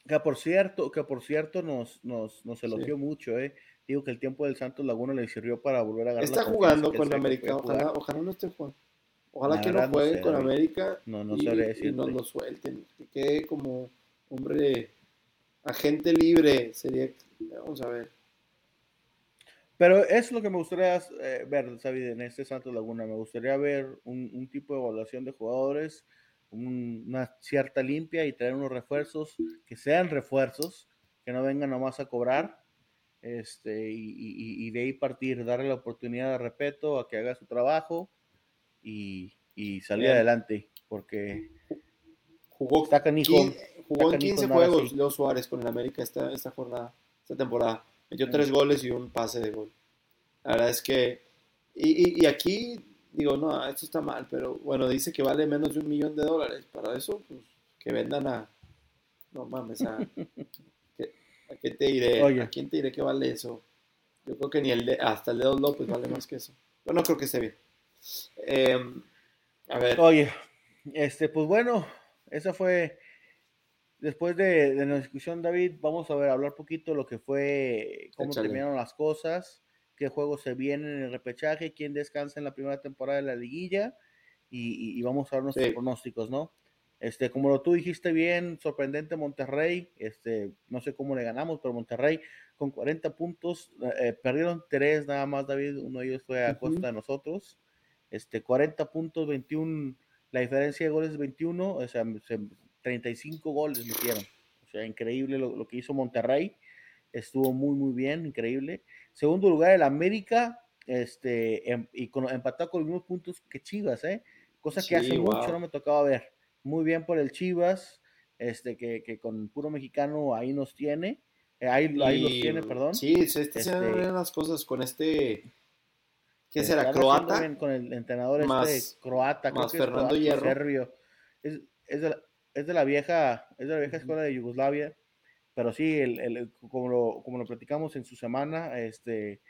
Que por cierto, que por cierto nos, nos, nos elogió mucho, ¿eh? Digo que el tiempo del Santos Laguna le sirvió para volver a ganar. Está la jugando con América. Ojalá, ojalá no esté jugando. Ojalá La que no juegue sé, con. América No, no y, sabría y decirte. nos lo suelten. Que quede como hombre agente libre. Sería. Vamos a ver. Pero es lo que me gustaría eh, ver, David, en este Santos Laguna. Me gustaría ver un, un tipo de evaluación de jugadores, un- una cierta limpia y traer unos refuerzos que sean refuerzos, que no vengan nomás a cobrar. Este, y, y- y de ahí partir, darle la oportunidad de respeto a que haga su trabajo y, y salir Bien. adelante, porque Jugó, está canijo. quin- jugó está en canijo 15 andar juegos. Leo Suárez con el América esta, esta jornada, esta temporada. Metió tres goles y un pase de gol. La verdad es que. Y, y- y aquí, digo, no, esto está mal, pero bueno, dice que vale menos de un millón de dólares. Para eso, pues, que vendan a. No mames, a. *laughs* ¿qué- ¿A qué te diré? Oye. ¿A quién te diré que vale eso? Yo creo que ni el de, hasta el Dedo López vale más que eso. Bueno, no creo que esté bien. Em, a ver. Oye, este, pues bueno, esa fue. Después de, de la discusión, David, vamos a ver, hablar poquito de lo que fue, cómo Échale. terminaron las cosas, qué juegos se vienen en el repechaje, quién descansa en la primera temporada de la liguilla y, vamos a ver nuestros Sí. pronósticos, ¿no? Este, como lo tú dijiste bien, sorprendente Monterrey, este, no sé cómo le ganamos, pero Monterrey con 40 puntos, eh, perdieron tres nada más, David, uno de ellos fue a costa de nosotros, este, 40 puntos, 21, la diferencia de goles es 21, o sea, se- 35 goles metieron, o sea, increíble lo, lo que hizo Monterrey, estuvo muy, muy bien, increíble. Segundo lugar, el América, este, em- y con, empatado con los mismos puntos que Chivas, ¿eh? Cosa que Sí, hace mucho no me tocaba ver. Muy bien por el Chivas, este, que, que con puro mexicano ahí nos tiene. Eh, ahí, ahí los Y, tiene, perdón. Sí, se haciendo Este- bien las cosas con este. ¿Qué será? ¿Croata? Con el entrenador Más- este croata, creo más que es Fernando croata, Hierro. serbio. Es, es de la, es de la vieja, es de la vieja escuela de Yugoslavia, pero sí, el, el- como, lo, como lo platicamos en su semana, este,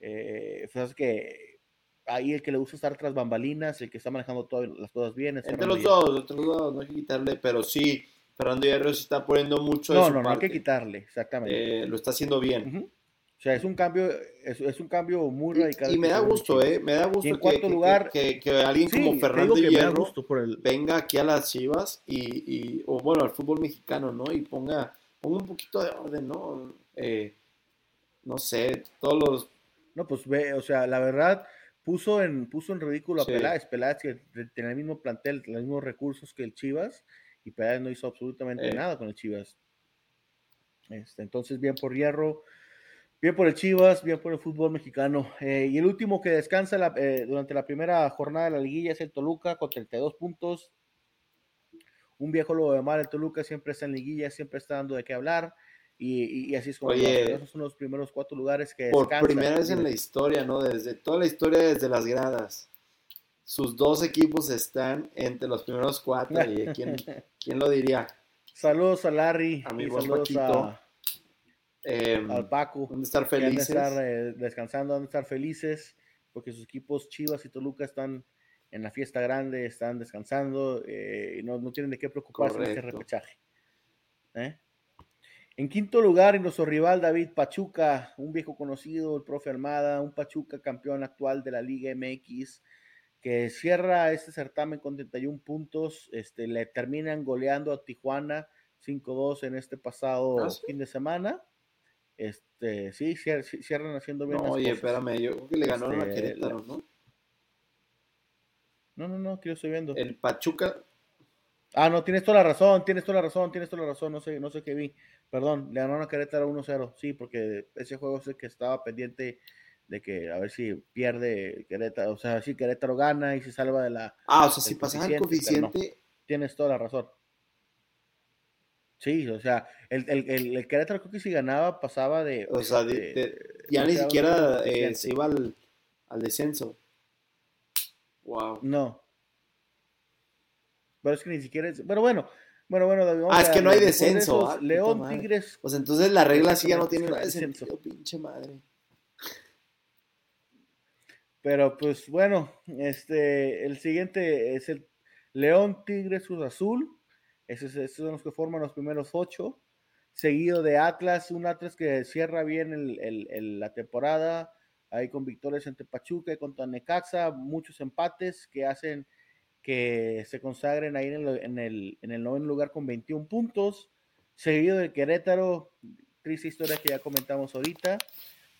eh, pues es que ahí el que le gusta estar tras bambalinas, el que está manejando todas las cosas bien, Entre los Hierro. dos, entre los dos, no hay que quitarle, pero sí, Fernando Hierro se está poniendo mucho de No, su no, no hay que quitarle, exactamente. Eh, lo está haciendo bien. Ujú. O sea, es un cambio, es, es un cambio muy radical. Y, me da gusto. ¿eh? Me da gusto en que, que- lugar- que, que alguien Sí, como Fernando Hierro el, venga aquí a las Chivas y, y- o bueno, al fútbol mexicano, ¿no? Y ponga, ponga un poquito de orden, ¿no? Eh, no sé, todos los... No, pues ve, o sea, la verdad, puso en, puso en ridículo a. Peláez. Peláez que te- tenía el mismo plantel, los mismos recursos que el Chivas, y Peláez no hizo absolutamente Eh. nada con el Chivas. Este, entonces, bien por Hierro, bien por el Chivas, bien por el fútbol mexicano. Eh, y el último que descansa la- eh, durante la primera jornada de la liguilla es el Toluca con 32 puntos. Un viejo lobo de mar, el Toluca siempre está en liguilla, siempre está dando de qué hablar. Y, y- y así es como Oye, lo hace. esos son los primeros cuatro lugares que Por descansan. primera vez en la historia, ¿no? Desde toda la historia, desde las gradas. Sus dos equipos están entre los primeros cuatro. ¿Y quién, *laughs* quién lo diría? Saludos a Larry A mi y saludos Paquito. a, Eh, al Paco. ¿Dónde estar que han de felices? estar eh, descansando, han de estar felices, porque sus equipos Chivas y Toluca están en la fiesta grande, están descansando eh, y no, no tienen de qué preocuparse en este Correcto. repechaje. ¿eh? En quinto lugar, en nuestro rival David Pachuca, un viejo conocido, el profe Armada, un Pachuca campeón actual de la Liga MX, que cierra este certamen con 31 puntos, este, le terminan goleando a Tijuana 5-2 en este pasado ¿Ah, sí? fin de semana. Este, sí, cier- ci- cierran haciendo bien No, las oye, cosas. espérame, yo creo que le ganaron a Este, Querétaro, ¿no? No, no, no, que yo estoy viendo. El Pachuca, Ah, no, tienes toda la razón, tienes toda la razón, tienes toda la razón, no sé, no sé qué vi. Perdón, le ganaron a Querétaro 1-0, sí, porque ese juego es el que estaba pendiente de que a ver si pierde Querétaro, o sea, si Querétaro gana y se salva de la... ah, o sea, si el pasaba el coeficiente, no. Tienes toda la razón. Sí, o sea, el, el, el, el Querétaro creo que si ganaba pasaba de... o sea, de- de- de- ya ni siquiera eh, se iba al, al descenso. Wow. No. Pero es que ni siquiera es... Pero bueno, bueno, bueno, David, Ah, es que no hay descenso, esos, ah, León. Tigres, Pues entonces la regla sí ya no tiene nada de descenso. sentido, pinche madre. Pero pues bueno, este, el siguiente es el León Tigres Cruz Azul. Esos, esos son los que forman los primeros ocho. Seguido de Atlas, un Atlas que cierra bien el- el- el- la temporada. Ahí con victorias entre Pachuca y contra Necaxa, muchos empates que hacen que se consagren ahí en el, en el, en el noveno lugar con 21 puntos. Seguido de Querétaro, triste historia que ya comentamos ahorita.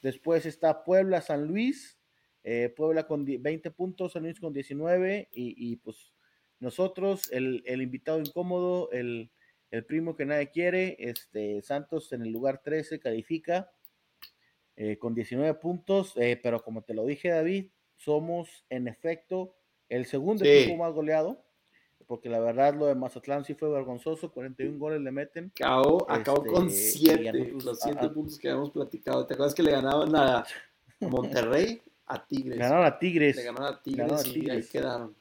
Después está Puebla, San Luis, eh, Puebla con die- 20 puntos, San Luis con 19 y, pues nosotros, el, el invitado incómodo, el, el primo que nadie quiere, este Santos en el lugar 13 califica eh, con 19 puntos, eh, pero como te lo dije David, somos en efecto el segundo Sí. equipo más goleado, porque la verdad lo de Mazatlán sí fue vergonzoso, 41 goles le meten. Acabó, acabó con Este, y 7, a nosotros- los a- 7 a- puntos que habíamos platicado. ¿Te acuerdas que le ganaban a Monterrey? A Tigres. Ganaron a Tigres. Le ganaron a Tigres ganaron a y ahí quedaron.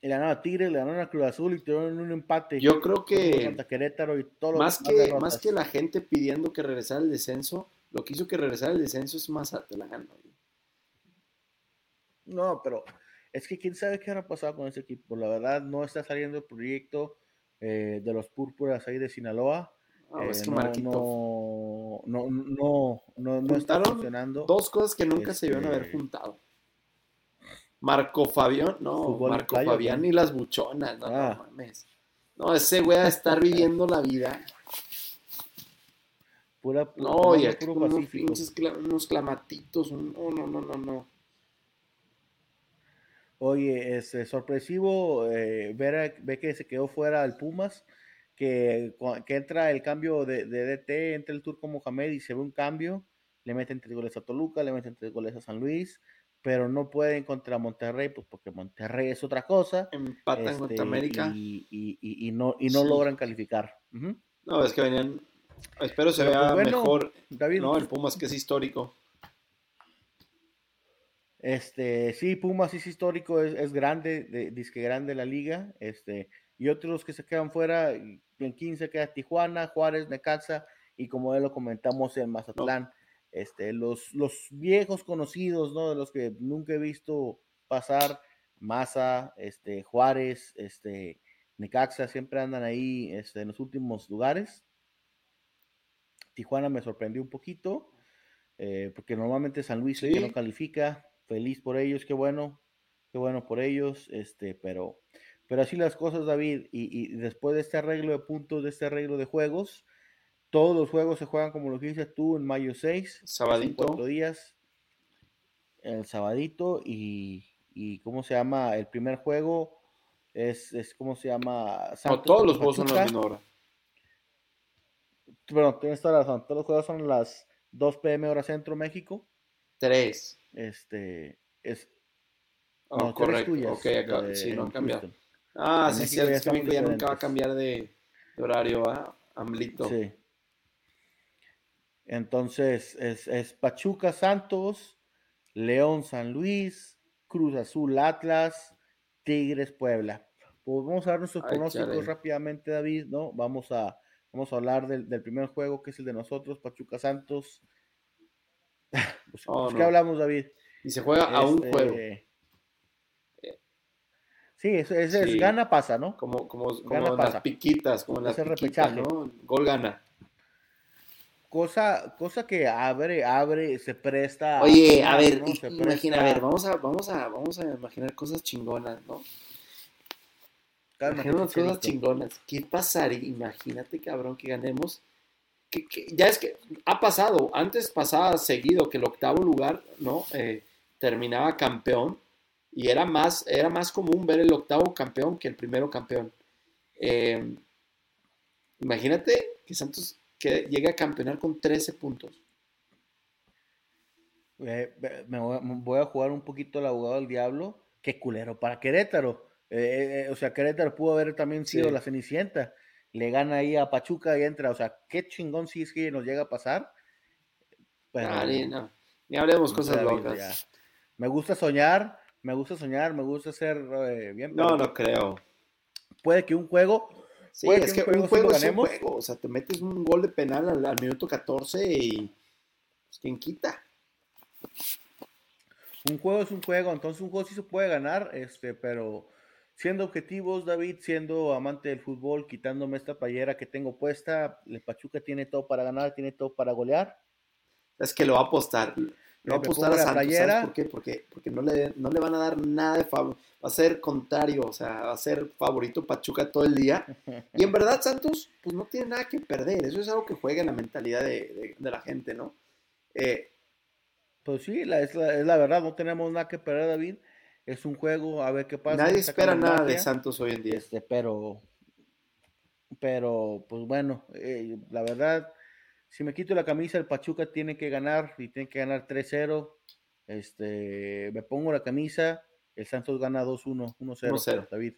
Le ganaron a Tigres, le ganaron a Cruz Azul y tuvieron un empate. Yo creo que Contra Querétaro y todo lo más que, más que la gente pidiendo que regresara el descenso, lo que hizo que regresara el descenso es Mazatlán. güey. No, pero es que quién sabe qué habrá pasado con ese equipo. La verdad, no está saliendo el proyecto eh, de los púrpuras ahí de Sinaloa. Ah, Eh, es que no, Marquito, no, no, no, no, no está funcionando. dos cosas que nunca se debieron haber Este- juntado. Marco Fabián, no, Fútbol Marco Fabián ¿no? y las buchonas, no, Ah. no mames. No, ese güey a estar *laughs* viviendo la vida. Pura, No, y aquí unos pacífico. pinches cla- unos clamatitos, no, no, no, no, no. Oye, es eh, sorpresivo eh, ver, a- ver que se quedó fuera el Pumas, que, que entra el cambio de, de DT, entra el Turco Mohamed y se ve un cambio, le meten tres goles a Toluca, le meten tres goles a San Luis, pero no pueden contra Monterrey, pues porque Monterrey es otra cosa. Empatan este, contra América. Y, y- y- y no, y no Sí. logran calificar. No, es que venían, Espero se Pero, vea pues, bueno, mejor, David, ¿no? El Pumas que es histórico. Este, sí, Pumas es histórico, es, es grande, de, disque grande la liga, este, y otros que se quedan fuera, en 15 queda Tijuana, Juárez, Necaxa, y como ya lo comentamos en Mazatlán, este, los, los viejos conocidos, ¿no? De los que nunca he visto pasar, Maza, este, Juárez, este, Necaxa, siempre andan ahí, este, en los últimos lugares. Tijuana me sorprendió un poquito, eh, porque normalmente San Luis el que Sí. no califica, feliz por ellos, qué bueno, qué bueno por ellos, este, pero, pero así las cosas, David, y, y después de este arreglo de puntos, de este arreglo de juegos, todos los juegos se juegan como lo que dices tú en mayo 6, Sabadito. cuatro días, el sabadito, y, y ¿cómo se llama? El primer juego es, es ¿cómo se llama? No, Santos todos los juegos son la misma hora. Bueno, tienes toda la razón. Todos los juegos son las 2 pm hora centro México. Tres. Este es Oh, no, correcto. tuyas, ok, acá, de- sí, no han cambiado. Houston. Ah, En sí, México ya Es que ya nunca va a cambiar de, de horario, ¿ah? Amblito. Sí. Entonces es, es Pachuca Santos, León San Luis, Cruz Azul Atlas, Tigres Puebla. Pues vamos a dar nuestros Ay, pronósticos chale. rápidamente, David, ¿no? Vamos a, vamos a hablar del, del primer juego que es el de nosotros, Pachuca Santos. *laughs* Pues, Oh, pues, no. ¿Qué hablamos, David? Y se juega a un Este, juego. Sí, ese es Sí. gana pasa, ¿no? Como, como, como Gana en las piquitas, como en las piquitas, repechaje. ¿no? Gol gana. Cosa, cosa que abre, abre, se presta. Oye, a ver, ¿no? imagina, a ver, vamos a, vamos a, vamos a imaginar cosas chingonas, ¿no? Cálmate, Imagina unas cosas chingonas. ¿Qué pasaría? Imagínate, cabrón, que ganemos. Que, que- ya es que ha pasado, antes pasaba seguido que el octavo lugar, ¿no? Eh, terminaba campeón y era más, era más común ver el octavo campeón que el primero campeón. Eh, imagínate que Santos que llegue a campeonar con 13 puntos. Eh, me voy, a- me voy a jugar un poquito el abogado del diablo. Qué culero para Querétaro. Eh, eh, o sea, Querétaro pudo haber también sido Sí. la Cenicienta. Le gana ahí a Pachuca y entra. O sea, qué chingón si es que nos llega a pasar. Pero, ni, no, ni hablemos cosas locas. ya. Me gusta soñar, me gusta soñar, me gusta ser eh, bien. No, no creo. Puede que un juego. Sí, Puede es que que un un juego sí es un juego. O sea, te metes un gol de penal al, al minuto 14 y. Pues, ¿Quién quita? Un juego es un juego, entonces un juego sí se puede ganar, este, pero siendo objetivos, David, siendo amante del fútbol, quitándome esta playera que tengo puesta, el Pachuca tiene todo para ganar, tiene todo para golear. Es que lo va a apostar. Lo va a apostar a Santos. playera. ¿Sabes por qué? Porque, porque no, le, no le van a dar nada de favor. Va a ser contrario, o sea, va a ser favorito Pachuca todo el día. Y en verdad, Santos, pues no tiene nada que perder. Eso es algo que juega en la mentalidad de, de- de la gente, ¿no? Eh, Pues sí, la, es, la, es la verdad, no tenemos nada que perder, David. Es un juego, a ver qué pasa. nadie espera nada de. Santos hoy en día. Este, pero, pero, pues bueno, eh, la verdad, si me quito la camisa, el Pachuca tiene que ganar y tiene que ganar 3-0. Este, me pongo la camisa, el Santos gana 2-1, 1-0, 1-0. David.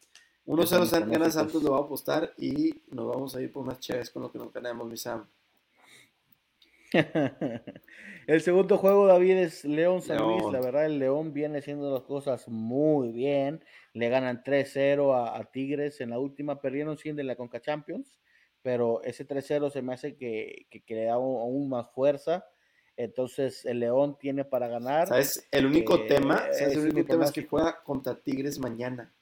1-0 Esos son San- gana. Santos, lo va a apostar y nos vamos a ir por unas chaves con lo que nos ganamos, mi Sam. *laughs* el segundo juego, David, es León San Luis. La verdad, el León viene haciendo las cosas muy bien. Le ganan 3-0 a, a Tigres. En la última perdieron 100 de la Conca Champions, pero ese 3-0 se me hace que, que, que le da aún, más fuerza. Entonces, el León tiene para ganar. ¿Sabes? El único Eh, tema, ¿sabes? ese El es único tema es que juega contra Tigres mañana.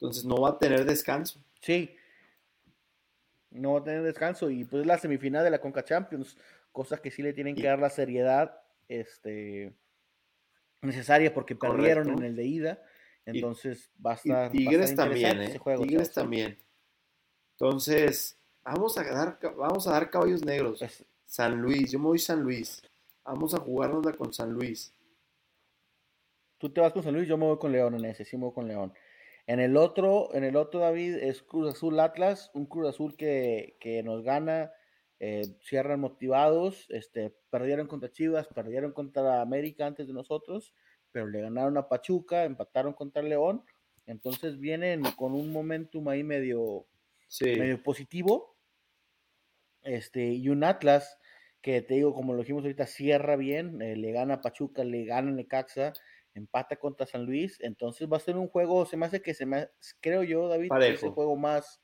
Entonces no va a tener descanso. Sí. No va a tener descanso. Y pues es la semifinal de la Conca Champions. Cosa que sí le tienen que dar la seriedad este, necesaria porque perdieron en el de ida. Entonces va a Y estar. a Tigres también, ¿eh? juego, Tigres también. Entonces, vamos a dar, vamos a dar caballos negros. Pues, San Luis, yo me voy San Luis. Vamos a jugárnosla con San Luis. tú te vas con San Luis, yo me voy con León en ese, sí me voy con León. En el otro, en el otro, David, es Cruz Azul Atlas, un Cruz Azul que, que nos gana, eh, cierran motivados, este, perdieron contra Chivas, perdieron contra América antes de nosotros, pero le ganaron a Pachuca, empataron contra León, entonces vienen con un momentum ahí medio, Sí. medio positivo. Este, y un Atlas que te digo, como lo dijimos ahorita, cierra bien, eh, le gana a Pachuca, le gana a Necaxa, empata contra San Luis, entonces va a ser un juego, se me hace que se me, creo yo, David, es el juego más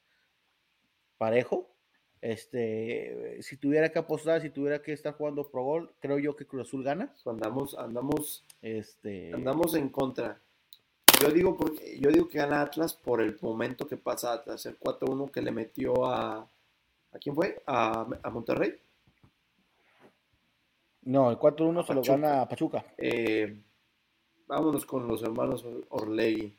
parejo. Este, si tuviera que apostar, si tuviera que estar jugando pro gol, creo yo que Cruz Azul gana. Andamos, andamos, este, andamos en contra. Yo digo porque, yo digo que gana Atlas por el momento que pasa Atlas, el 4-1 que le metió a ¿a quién fue? a, a Monterrey. No, el 4-1 se lo gana a Pachuca. Eh, vámonos con los hermanos Orlegui.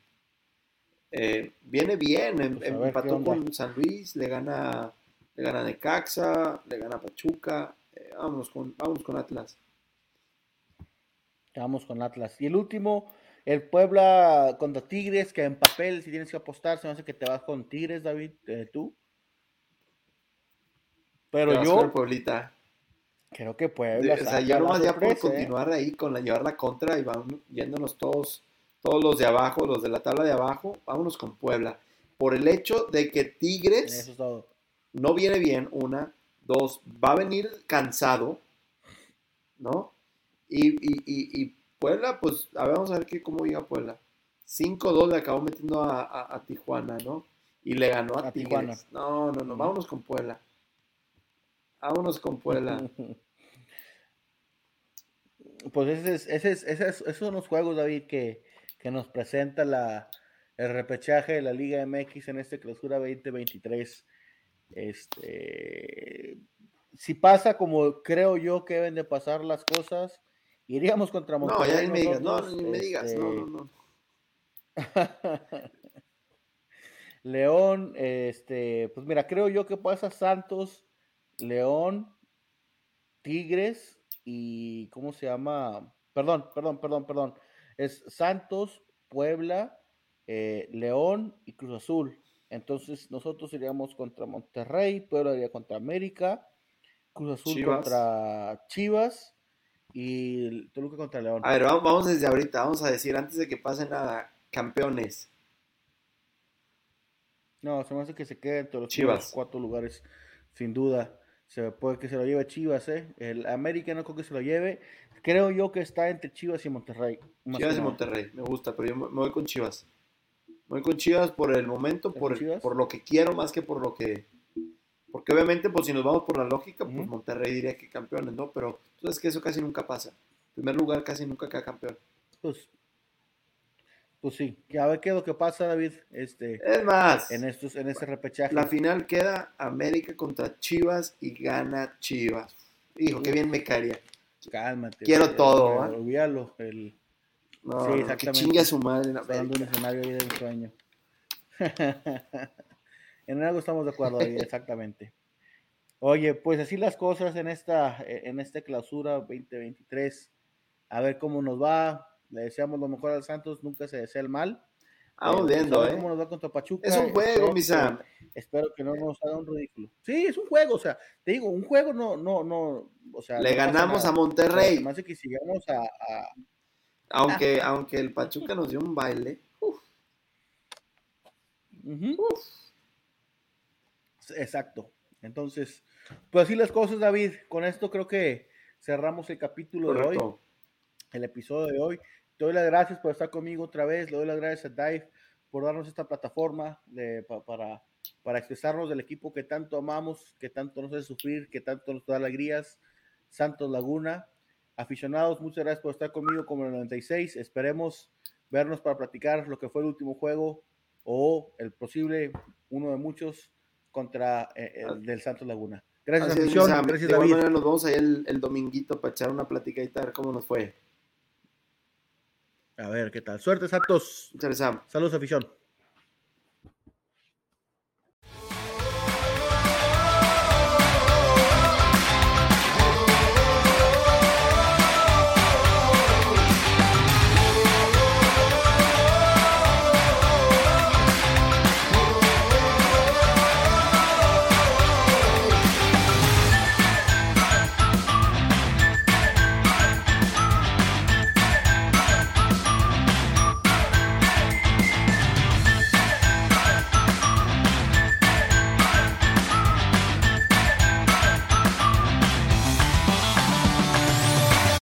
Eh, viene bien, pues empató con San Luis, le gana, le gana Necaxa, le gana Pachuca. Eh, vámonos, con, vámonos con Atlas. Vamos con Atlas. Y el último, el Puebla contra Tigres, que en papel, si tienes que apostar, se me hace que te vas con Tigres, David, tú. Pero yo. Pueblita. Creo que Puebla. O sea, ya nomás ya por ¿eh? continuar ahí con la llevar la contra y vamos yéndonos todos, todos los de abajo, los de la tabla de abajo, vámonos con Puebla. Por el hecho de que Tigres no viene bien, una, dos, va a venir cansado, ¿no? Y, y, y, Puebla, pues, a ver, vamos a ver qué, cómo llega Puebla. 5-2 le acabó metiendo a, Tijuana, ¿no? Y le ganó a, Tijuana. No, no, no, vámonos con Puebla. Vámonos con Puebla. *laughs* Pues ese es, ese esos son los juegos, David, que, nos presenta la, el repechaje de la Liga MX en este clausura 2023. Este, si pasa como creo yo que deben de pasar las cosas, iríamos contra Monterrey. No, ya me digas, no, me digas, no, no, no. *laughs* León, este, pues mira, creo yo que pasa Santos León, Tigres y ¿cómo se llama? Perdón, perdón, perdón, perdón. Es Santos, Puebla, eh, León y Cruz Azul. Entonces nosotros iríamos contra Monterrey, Puebla iría contra América, Cruz Azul contra Chivas y Toluca contra León. A ver, vamos, desde ahorita, vamos a decir antes de que pasen a campeones. No, se me hace que se queden entre los cuatro lugares, sin duda. Se puede que se lo lleve Chivas, ¿eh? El América no creo que se lo lleve. Creo yo que está entre Chivas y Monterrey. Chivas y Monterrey, me gusta, pero yo me voy con Chivas. Voy con Chivas por el momento, por, por lo que quiero más que por lo que... Porque obviamente, pues si nos vamos por la lógica, pues Monterrey diría que campeones, ¿no? Pero tú sabes que eso casi nunca pasa. En primer lugar, casi nunca queda campeón. Pues pues sí, a ver qué es lo que pasa, David. Este, es más, en estos, en este repechaje. La final queda América contra Chivas y gana Chivas. Hijo, qué bien me caería. Cálmate. Quiero todo, ¿eh? Olvídalo. El... No, sí, exactamente. Que chingue a su madre. En un escenario ahí de un sueño. *laughs* en algo estamos de acuerdo ahí, exactamente. Oye, pues así las cosas en esta, en esta clausura 2023. A ver cómo nos va le deseamos lo mejor al Santos, nunca se desea el mal. Vamos viendo, ¿eh? ¿Cómo nos va contra Pachuca? Es un juego, mi Sam. Espero que no nos haga un ridículo. Sí, es un juego, o sea, te digo, un juego no, no, no, o sea. Le ganamos a Monterrey. Más que sigamos a. Aunque, aunque el Pachuca nos dio un baile. Uf. Exacto. Entonces, pues así las cosas, David. Con esto creo que cerramos el capítulo de hoy, el episodio de hoy. Te doy las gracias por estar conmigo otra vez. Le doy las gracias a Dive por darnos esta plataforma para, para expresarnos del equipo que tanto amamos, que tanto nos hace sufrir, que tanto nos da alegrías. Santos Laguna. Aficionados, muchas gracias por estar conmigo como el 96. Esperemos vernos para platicar lo que fue el último juego o el posible, uno de muchos, contra eh, el del Santos Laguna. Gracias, afición. Gracias, de David. manera nos vemos ahí el, el dominguito para echar una platicadita a ver cómo nos fue. A ver qué tal. Suerte, Santos. Saludos, afición.